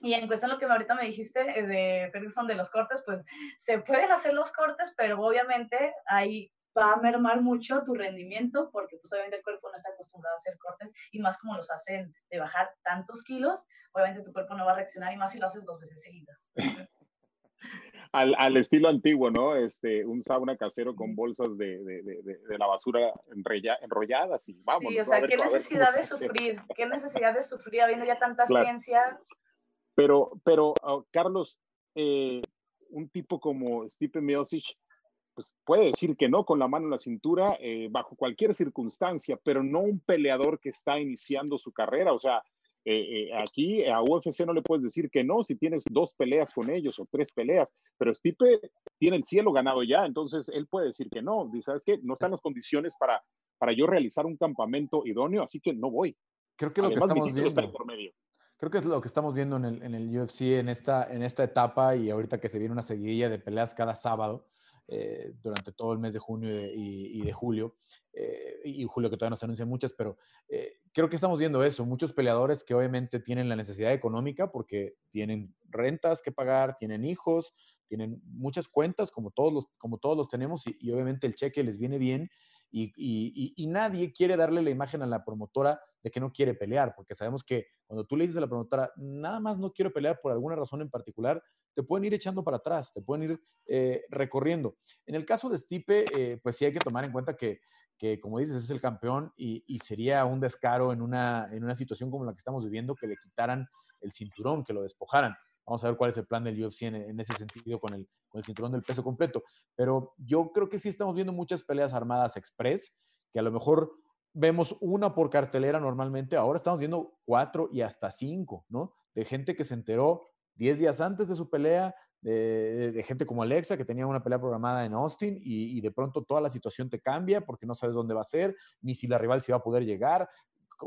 Y en cuestión lo que ahorita me dijiste eh, de Ferguson de los cortes, pues se pueden hacer los cortes, pero obviamente ahí va a mermar mucho tu rendimiento porque pues obviamente el cuerpo no está acostumbrado a hacer cortes y más como los hacen de bajar tantos kilos, obviamente tu cuerpo no va a reaccionar y más si lo haces dos veces seguidas. Al, al, estilo antiguo, ¿no? Este, un sauna casero con bolsas de, de, de, de la basura enrolladas y vamos. Sí, o sea, qué necesidad de sufrir, qué necesidad de sufrir habiendo ya tanta ciencia pero, pero ah, Carlos, eh, un tipo como Stipe Miocic, pues puede decir que no con la mano en la cintura eh, bajo cualquier circunstancia, pero no un peleador que está iniciando su carrera. O sea, eh, aquí a UFC no le puedes decir que no si tienes dos peleas con ellos o tres peleas, pero Stipe tiene el cielo ganado ya, entonces él puede decir que no. Dice, ¿sabes qué? No están las condiciones para, para yo realizar un campamento idóneo, así que no voy. Creo que lo que estamos viendo. Por medio creo que es lo que estamos viendo en el, en el UFC en esta, en esta etapa y ahorita que se viene una seguidilla de peleas cada sábado eh, durante todo el mes de junio y, de julio, eh, y julio que todavía no se anuncian muchas, pero eh, creo que estamos viendo eso, muchos peleadores que obviamente tienen la necesidad económica porque tienen rentas que pagar, tienen hijos, tienen muchas cuentas como todos los, como todos los tenemos y, y obviamente el cheque les viene bien y, nadie quiere darle la imagen a la promotora de que no quiere pelear, porque sabemos que cuando tú le dices a la promotora, nada más no quiero pelear por alguna razón en particular, te pueden ir echando para atrás, te pueden ir eh, recorriendo. En el caso de Stipe, eh, pues sí hay que tomar en cuenta que, como dices, es el campeón y, sería un descaro en una, en una situación como la que estamos viviendo que le quitaran el cinturón, que lo despojaran. Vamos a ver cuál es el plan del UFC en, ese sentido con el, con el cinturón del peso completo. Pero yo creo que sí estamos viendo muchas peleas armadas express, que a lo mejor vemos una por cartelera normalmente, ahora estamos viendo cuatro y hasta cinco, ¿no? De gente que se enteró diez días antes de su pelea, de, gente como Alexa, que tenía una pelea programada en Austin y, y, de pronto toda la situación te cambia porque no sabes dónde va a ser, ni si la rival se va a poder llegar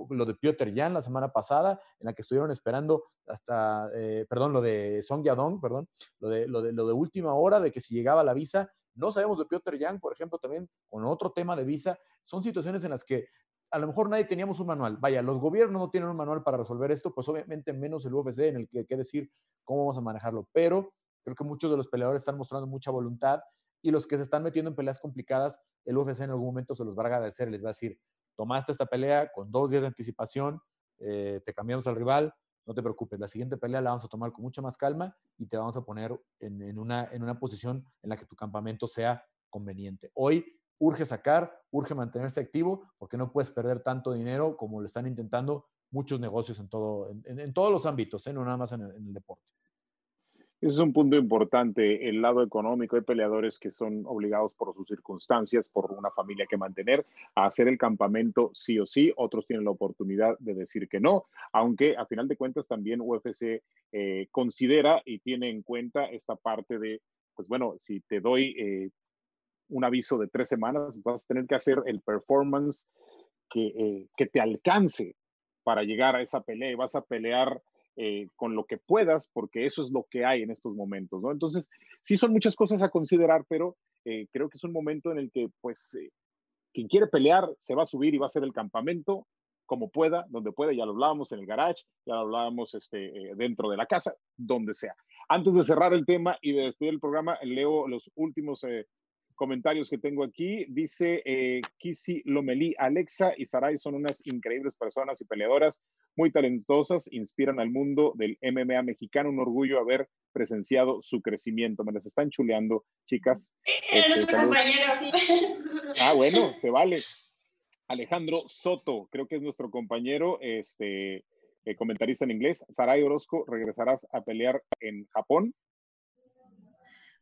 lo de Piotr Jan la semana pasada, en la que estuvieron esperando hasta, eh, perdón, lo de Song Yadong, perdón, lo de, lo, de, lo de última hora, de que si llegaba la visa, no sabemos de Piotr Jan, por ejemplo, también con otro tema de visa, son situaciones en las que a lo mejor nadie teníamos un manual. Vaya, los gobiernos no tienen un manual para resolver esto, pues obviamente menos el UFC en el que hay que decir cómo vamos a manejarlo, pero creo que muchos de los peleadores están mostrando mucha voluntad y los que se están metiendo en peleas complicadas, el UFC en algún momento se los va a agradecer, les va a decir, tomaste esta pelea con dos días de anticipación, eh, te cambiamos al rival, no te preocupes, la siguiente pelea la vamos a tomar con mucha más calma y te vamos a poner en, una, en una posición en la que tu campamento sea conveniente. Hoy urge sacar, urge mantenerse activo, porque no puedes perder tanto dinero como lo están intentando muchos negocios en, todo, en, todos los ámbitos, ¿eh? no nada más en el deporte. Ese es un punto importante, el lado económico. Hay peleadores que son obligados por sus circunstancias, por una familia que mantener, a hacer el campamento sí o sí. Otros tienen la oportunidad de decir que no, aunque a final de cuentas también UFC eh, considera y tiene en cuenta esta parte de, pues bueno, si te doy eh, un aviso de tres semanas, vas a tener que hacer el performance que, eh, que te alcance para llegar a esa pelea y vas a pelear eh, con lo que puedas, porque eso es lo que hay en estos momentos, ¿no? Entonces, sí son muchas cosas a considerar, pero eh, creo que es un momento en el que, pues, eh, quien quiere pelear se va a subir y va a hacer el campamento como pueda, donde pueda, ya lo hablábamos en el garage, ya lo hablábamos este, dentro de la casa, donde sea. Antes de cerrar el tema y de despedir el programa, leo los últimos comentarios que tengo aquí. Dice eh, Kisi Lomelí, Alexa y Sarai son unas increíbles personas y peleadoras, muy talentosas, inspiran al mundo del MMA mexicano. Un orgullo haber presenciado su crecimiento. Me las están chuleando, chicas. Este, ah, bueno, te vale. Alejandro Soto, creo que es nuestro compañero, este, eh, comentarista en inglés. Saray Orozco, ¿regresarás a pelear en Japón?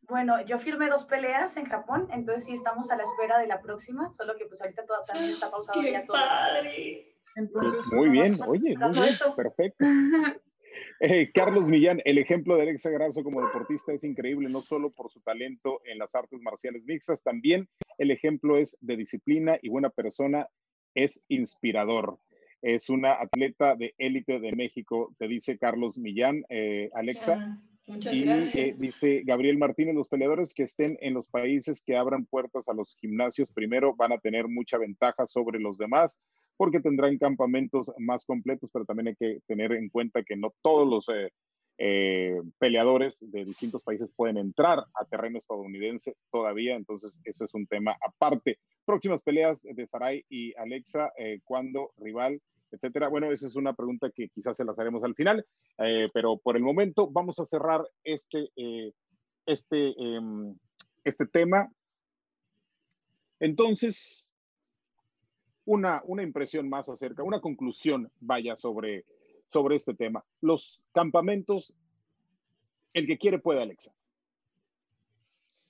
Bueno, yo firmé dos peleas en Japón, entonces sí estamos a la espera de la próxima, solo que pues ahorita todo, también está pausado ¡Qué ya todo. padre! Entonces, muy bien, oye, muy esperando bien, eso. perfecto. Eh, Carlos Millán, el ejemplo de Alexa Grasso como deportista es increíble, no solo por su talento en las artes marciales mixtas, también el ejemplo es de disciplina y buena persona, es inspirador. Es una atleta de élite de México, te dice Carlos Millán, eh, Alexa. Ya, Muchas Y gracias. eh, dice Gabriel Martínez, los peleadores que estén en los países que abran puertas a los gimnasios primero van a tener mucha ventaja sobre los demás porque tendrán campamentos más completos, pero también hay que tener en cuenta que no todos los eh, eh, peleadores de distintos países pueden entrar a terreno estadounidense todavía, entonces ese es un tema aparte. Próximas peleas de Saray y Alexa, eh, ¿cuándo rival? etcétera. Bueno, esa es una pregunta que quizás se las haremos al final, eh, pero por el momento vamos a cerrar este, este, em, este tema. Entonces, una, una impresión más acerca, una conclusión, vaya, sobre, sobre este tema. Los campamentos, el que quiere puede, Alexa.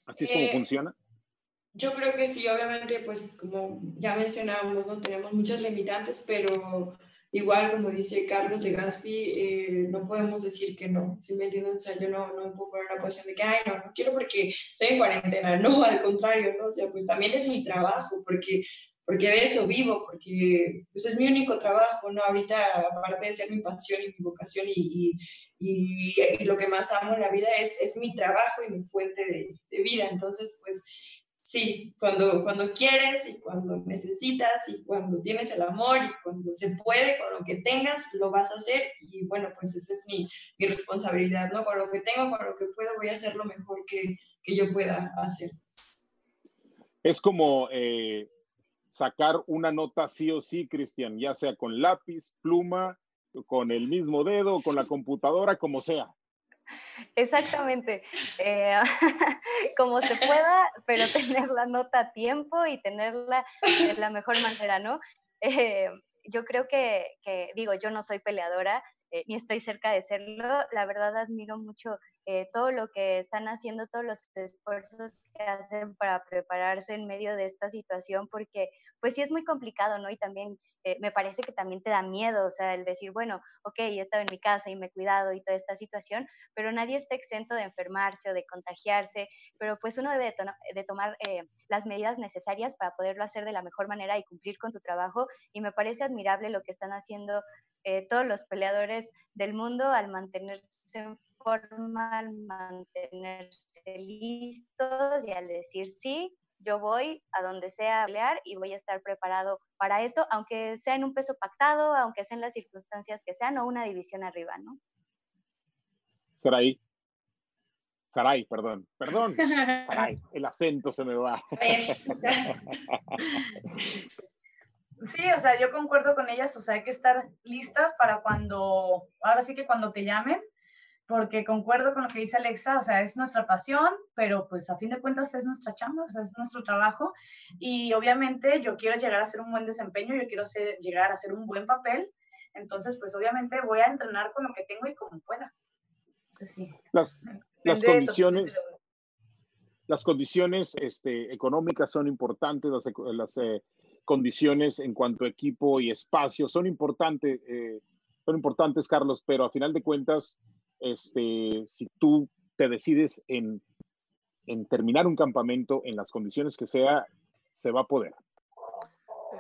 Así es como Eh, funciona. Yo creo que sí, obviamente, pues como ya mencionábamos, ¿no? tenemos muchas limitantes, pero igual, como dice Carlos de Gaspi, eh, no podemos decir que no, ¿sí me entienden? O sea, yo no, no puedo poner una posición de que, ay, no, no quiero porque estoy en cuarentena, no, al contrario, ¿no? O sea, pues también es mi trabajo, porque, porque de eso vivo, porque pues es mi único trabajo, ¿no? Ahorita, aparte de ser mi pasión y mi vocación y, y, y, lo que más amo en la vida es, es mi trabajo y mi fuente de, de vida, entonces, pues sí, cuando, cuando quieres y cuando necesitas y cuando tienes el amor y cuando se puede, con lo que tengas, lo vas a hacer y bueno, pues esa es mi, mi responsabilidad, ¿no? Con lo que tengo, con lo que puedo, voy a hacer lo mejor que, que yo pueda hacer. Es como eh, sacar una nota sí o sí, Cristian, ya sea con lápiz, pluma, con el mismo dedo, con la computadora, como sea. Exactamente. Eh, como se pueda, pero tener la nota a tiempo y tenerla de la mejor manera, ¿no? Eh, yo creo que, digo, yo no soy peleadora, eh, ni estoy cerca de serlo. La verdad admiro mucho eh, todo lo que están haciendo, todos los esfuerzos que hacen para prepararse en medio de esta situación, porque pues sí es muy complicado, ¿no? Y también eh, me parece que también te da miedo, o sea, el decir, bueno, ok, he estado en mi casa y me he cuidado y toda esta situación, pero nadie está exento de enfermarse o de contagiarse, pero pues uno debe de, to de tomar eh, las medidas necesarias para poderlo hacer de la mejor manera y cumplir con tu trabajo. Y me parece admirable lo que están haciendo eh, todos los peleadores del mundo al mantenerse en forma, al mantenerse listos y al decir sí, yo voy a donde sea a pelear y voy a estar preparado para esto, aunque sea en un peso pactado, aunque sean las circunstancias que sean o una división arriba, ¿no? Saray. Saray, perdón, perdón. Saray, el acento se me va. Sí, o sea, yo concuerdo con ellas, o sea, hay que estar listas para cuando, ahora sí que cuando te llamen, porque concuerdo con lo que dice Alexa, o sea, es nuestra pasión, pero pues a fin de cuentas es nuestra chamba, o sea, es nuestro trabajo. Y obviamente yo quiero llegar a hacer un buen desempeño, yo quiero ser, llegar a hacer un buen papel, entonces pues obviamente voy a entrenar con lo que tengo y como pueda. Entonces, sí. Las, las condiciones, las condiciones este, económicas son importantes, las, las eh, condiciones en cuanto a equipo y espacio son importantes, eh, son importantes, Carlos, pero a final de cuentas, este, si tú te decides en, en, terminar un campamento en las condiciones que sea, se va a poder.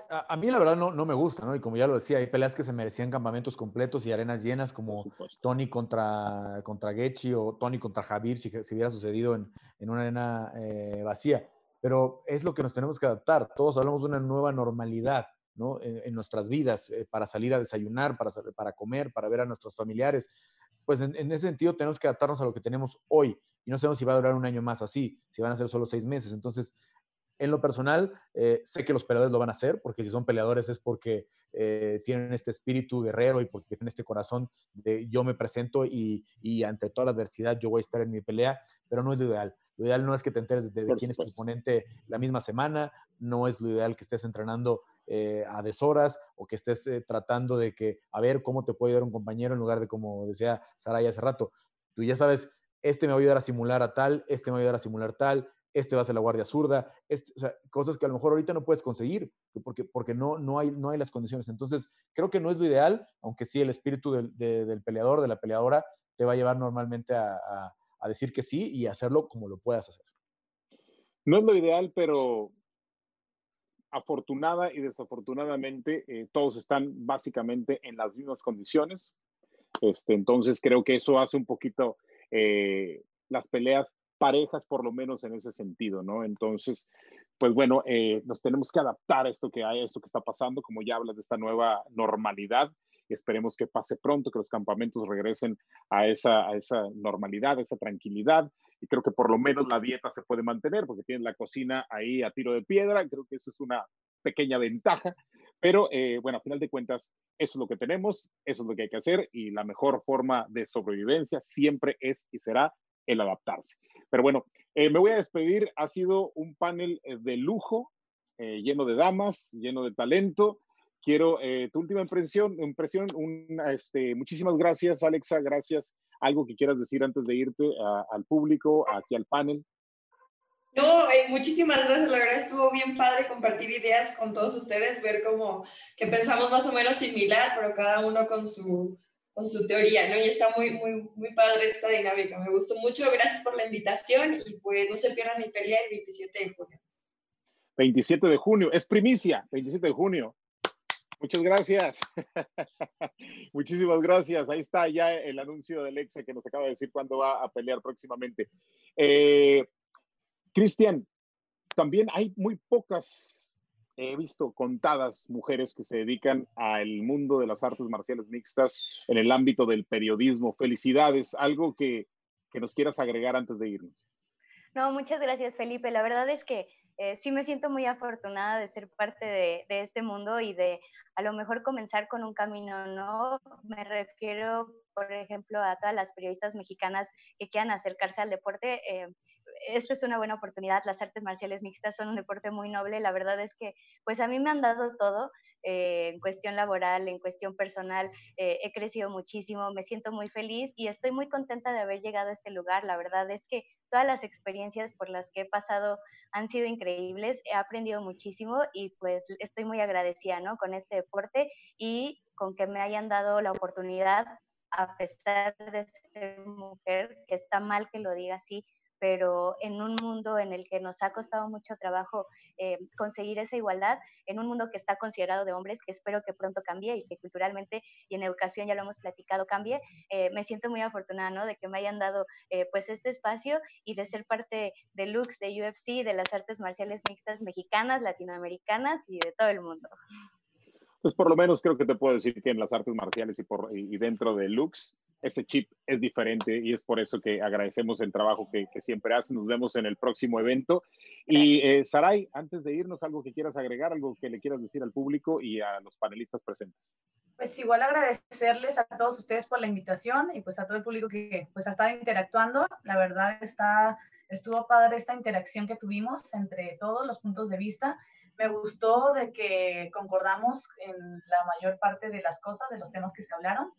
A, a mí la verdad no, no, me gusta, ¿no? Y como ya lo decía, hay peleas que se merecían campamentos completos y arenas llenas, como Tony contra, contra Gechi o Tony contra Javier, si, si hubiera sucedido en, en una arena eh, vacía. Pero es lo que nos tenemos que adaptar. Todos hablamos de una nueva normalidad. ¿No? en, nuestras vidas, eh, para salir a desayunar, para, para comer, para ver a nuestros familiares. Pues en, ese sentido tenemos que adaptarnos a lo que tenemos hoy y no sabemos si va a durar un año más así, si van a ser solo seis meses. Entonces, en lo personal, eh, sé que los peleadores lo van a hacer, porque si son peleadores es porque eh, tienen este espíritu guerrero y porque tienen este corazón de yo me presento y, y, ante toda la adversidad yo voy a estar en mi pelea, pero no es lo ideal. Lo ideal no es que te enteres de, quién es tu oponente la misma semana, no es lo ideal que estés entrenando eh, a deshoras o que estés tratando de que, a ver cómo te puede ayudar un compañero en lugar de como decía Saray hace rato. Tú ya sabes, este me va a ayudar a simular a tal, este me va a ayudar a simular tal, este va a ser la guardia zurda, este, cosas que a lo mejor ahorita no puedes conseguir porque, porque no, no, hay, no hay las condiciones. Entonces, creo que no es lo ideal, aunque sí el espíritu del, del peleador, de la peleadora, te va a llevar normalmente a, a, decir que sí y hacerlo como lo puedas hacer. No es lo ideal, pero afortunada y desafortunadamente eh, todos están básicamente en las mismas condiciones. Este, entonces creo que eso hace un poquito eh, las peleas parejas por lo menos en ese sentido, ¿no? Entonces, pues bueno, eh, nos tenemos que adaptar a esto que hay, a esto que está pasando, como ya hablas de esta nueva normalidad. Esperemos que pase pronto, que los campamentos regresen a esa, a esa normalidad, a esa tranquilidad. Y creo que por lo menos la dieta se puede mantener porque tienen la cocina ahí a tiro de piedra. Creo que eso es una pequeña ventaja. Pero eh, bueno, a final de cuentas, eso es lo que tenemos, eso es lo que hay que hacer y la mejor forma de sobrevivencia siempre es y será el adaptarse. Pero bueno, eh, me voy a despedir. Ha sido un panel eh, de lujo, eh, lleno de damas, lleno de talento. Quiero tu última impresión, impresión este, muchísimas gracias, Alexa. Gracias. Algo que quieras decir antes de irte al público, aquí al panel. No, muchísimas gracias. La verdad estuvo bien padre compartir ideas con todos ustedes, ver cómo que pensamos más o menos similar, pero cada uno con su, con su teoría, ¿no? Y está muy, muy, muy padre esta dinámica. Me gustó mucho. Gracias por la invitación y pues no se pierdan mi pelea el 27 de junio. 27 de junio, es primicia, 27 de junio. Muchas gracias. Muchísimas gracias. Ahí está ya el anuncio del ex que nos acaba de decir cuándo va a pelear próximamente. Eh, Cristian, también hay muy pocas he visto contadas mujeres que se dedican al mundo de las artes marciales mixtas en el ámbito del periodismo. Felicidades, algo que, nos quieras agregar antes de irnos. No, muchas gracias, Felipe. La verdad es que eh, sí me siento muy afortunada de ser parte de, este mundo y de a lo mejor comenzar con un camino, ¿no? Me refiero, por ejemplo, a todas las periodistas mexicanas que quieran acercarse al deporte. Eh, esta es una buena oportunidad. Las artes marciales mixtas son un deporte muy noble. La verdad es que, pues a mí me han dado todo. Eh, en cuestión laboral, en cuestión personal, eh, he crecido muchísimo, me siento muy feliz y estoy muy contenta de haber llegado a este lugar. La verdad es que todas las experiencias por las que he pasado han sido increíbles, he aprendido muchísimo y pues estoy muy agradecida ¿no? con este deporte y con que me hayan dado la oportunidad, a pesar de ser mujer, que está mal que lo diga así, pero en un mundo en el que nos ha costado mucho trabajo eh, conseguir esa igualdad, en un mundo que está considerado de hombres, que espero que pronto cambie y que culturalmente y en educación, ya lo hemos platicado, cambie, eh, me siento muy afortunada ¿no? de que me hayan dado eh, pues este espacio y de ser parte de Lux, de UFC, de las artes marciales mixtas mexicanas, latinoamericanas y de todo el mundo. Pues por lo menos creo que te puedo decir que en las artes marciales y, por, y dentro de Lux, ese chip es diferente y es por eso que agradecemos el trabajo que, siempre hacen. Nos vemos en el próximo evento. Y eh, Saray, antes de irnos, algo que quieras agregar, algo que le quieras decir al público y a los panelistas presentes. Pues igual agradecerles a todos ustedes por la invitación y pues a todo el público que pues ha estado interactuando. La verdad está, estuvo padre esta interacción que tuvimos entre todos los puntos de vista. Me gustó de que concordamos en la mayor parte de las cosas, de los temas que se hablaron.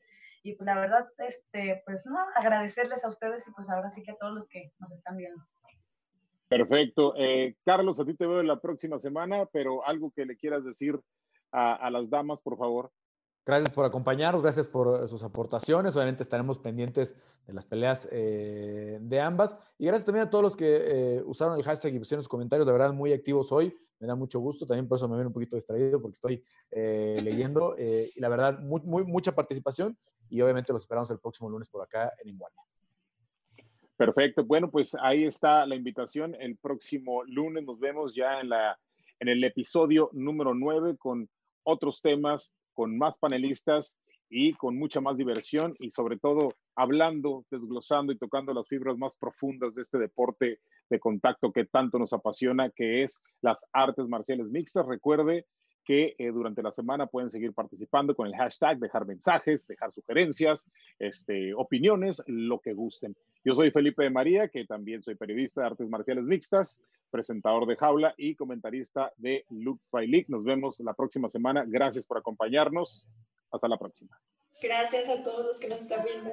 Y pues la verdad, este, pues no, agradecerles a ustedes y pues ahora sí que a todos los que nos están viendo. Perfecto. Eh, Carlos, a ti te veo la próxima semana, pero algo que le quieras decir a, a las damas, por favor. Gracias por acompañarnos, gracias por sus aportaciones. Obviamente estaremos pendientes de las peleas eh, de ambas. Y gracias también a todos los que eh, usaron el hashtag y pusieron sus comentarios, de verdad muy activos hoy. Me da mucho gusto, también por eso me ven un poquito distraído porque estoy eh, leyendo. y la verdad, mucha participación y obviamente los esperamos el próximo lunes por acá en Iguala. Perfecto, bueno, pues ahí está la invitación. El próximo lunes nos vemos ya en, la, en el episodio número 9 con otros temas, con más panelistas y con mucha más diversión y sobre todo hablando, desglosando y tocando las fibras más profundas de este deporte de contacto que tanto nos apasiona, que es las artes marciales mixtas. Recuerde que eh, durante la semana pueden seguir participando con el hashtag, dejar mensajes, dejar sugerencias, este, opiniones, lo que gusten. Yo soy Felipe de María, que también soy periodista de artes marciales mixtas, presentador de Jaula y comentarista de Lux by League. Nos vemos la próxima semana. Gracias por acompañarnos. Hasta la próxima. Gracias a todos los que nos están viendo.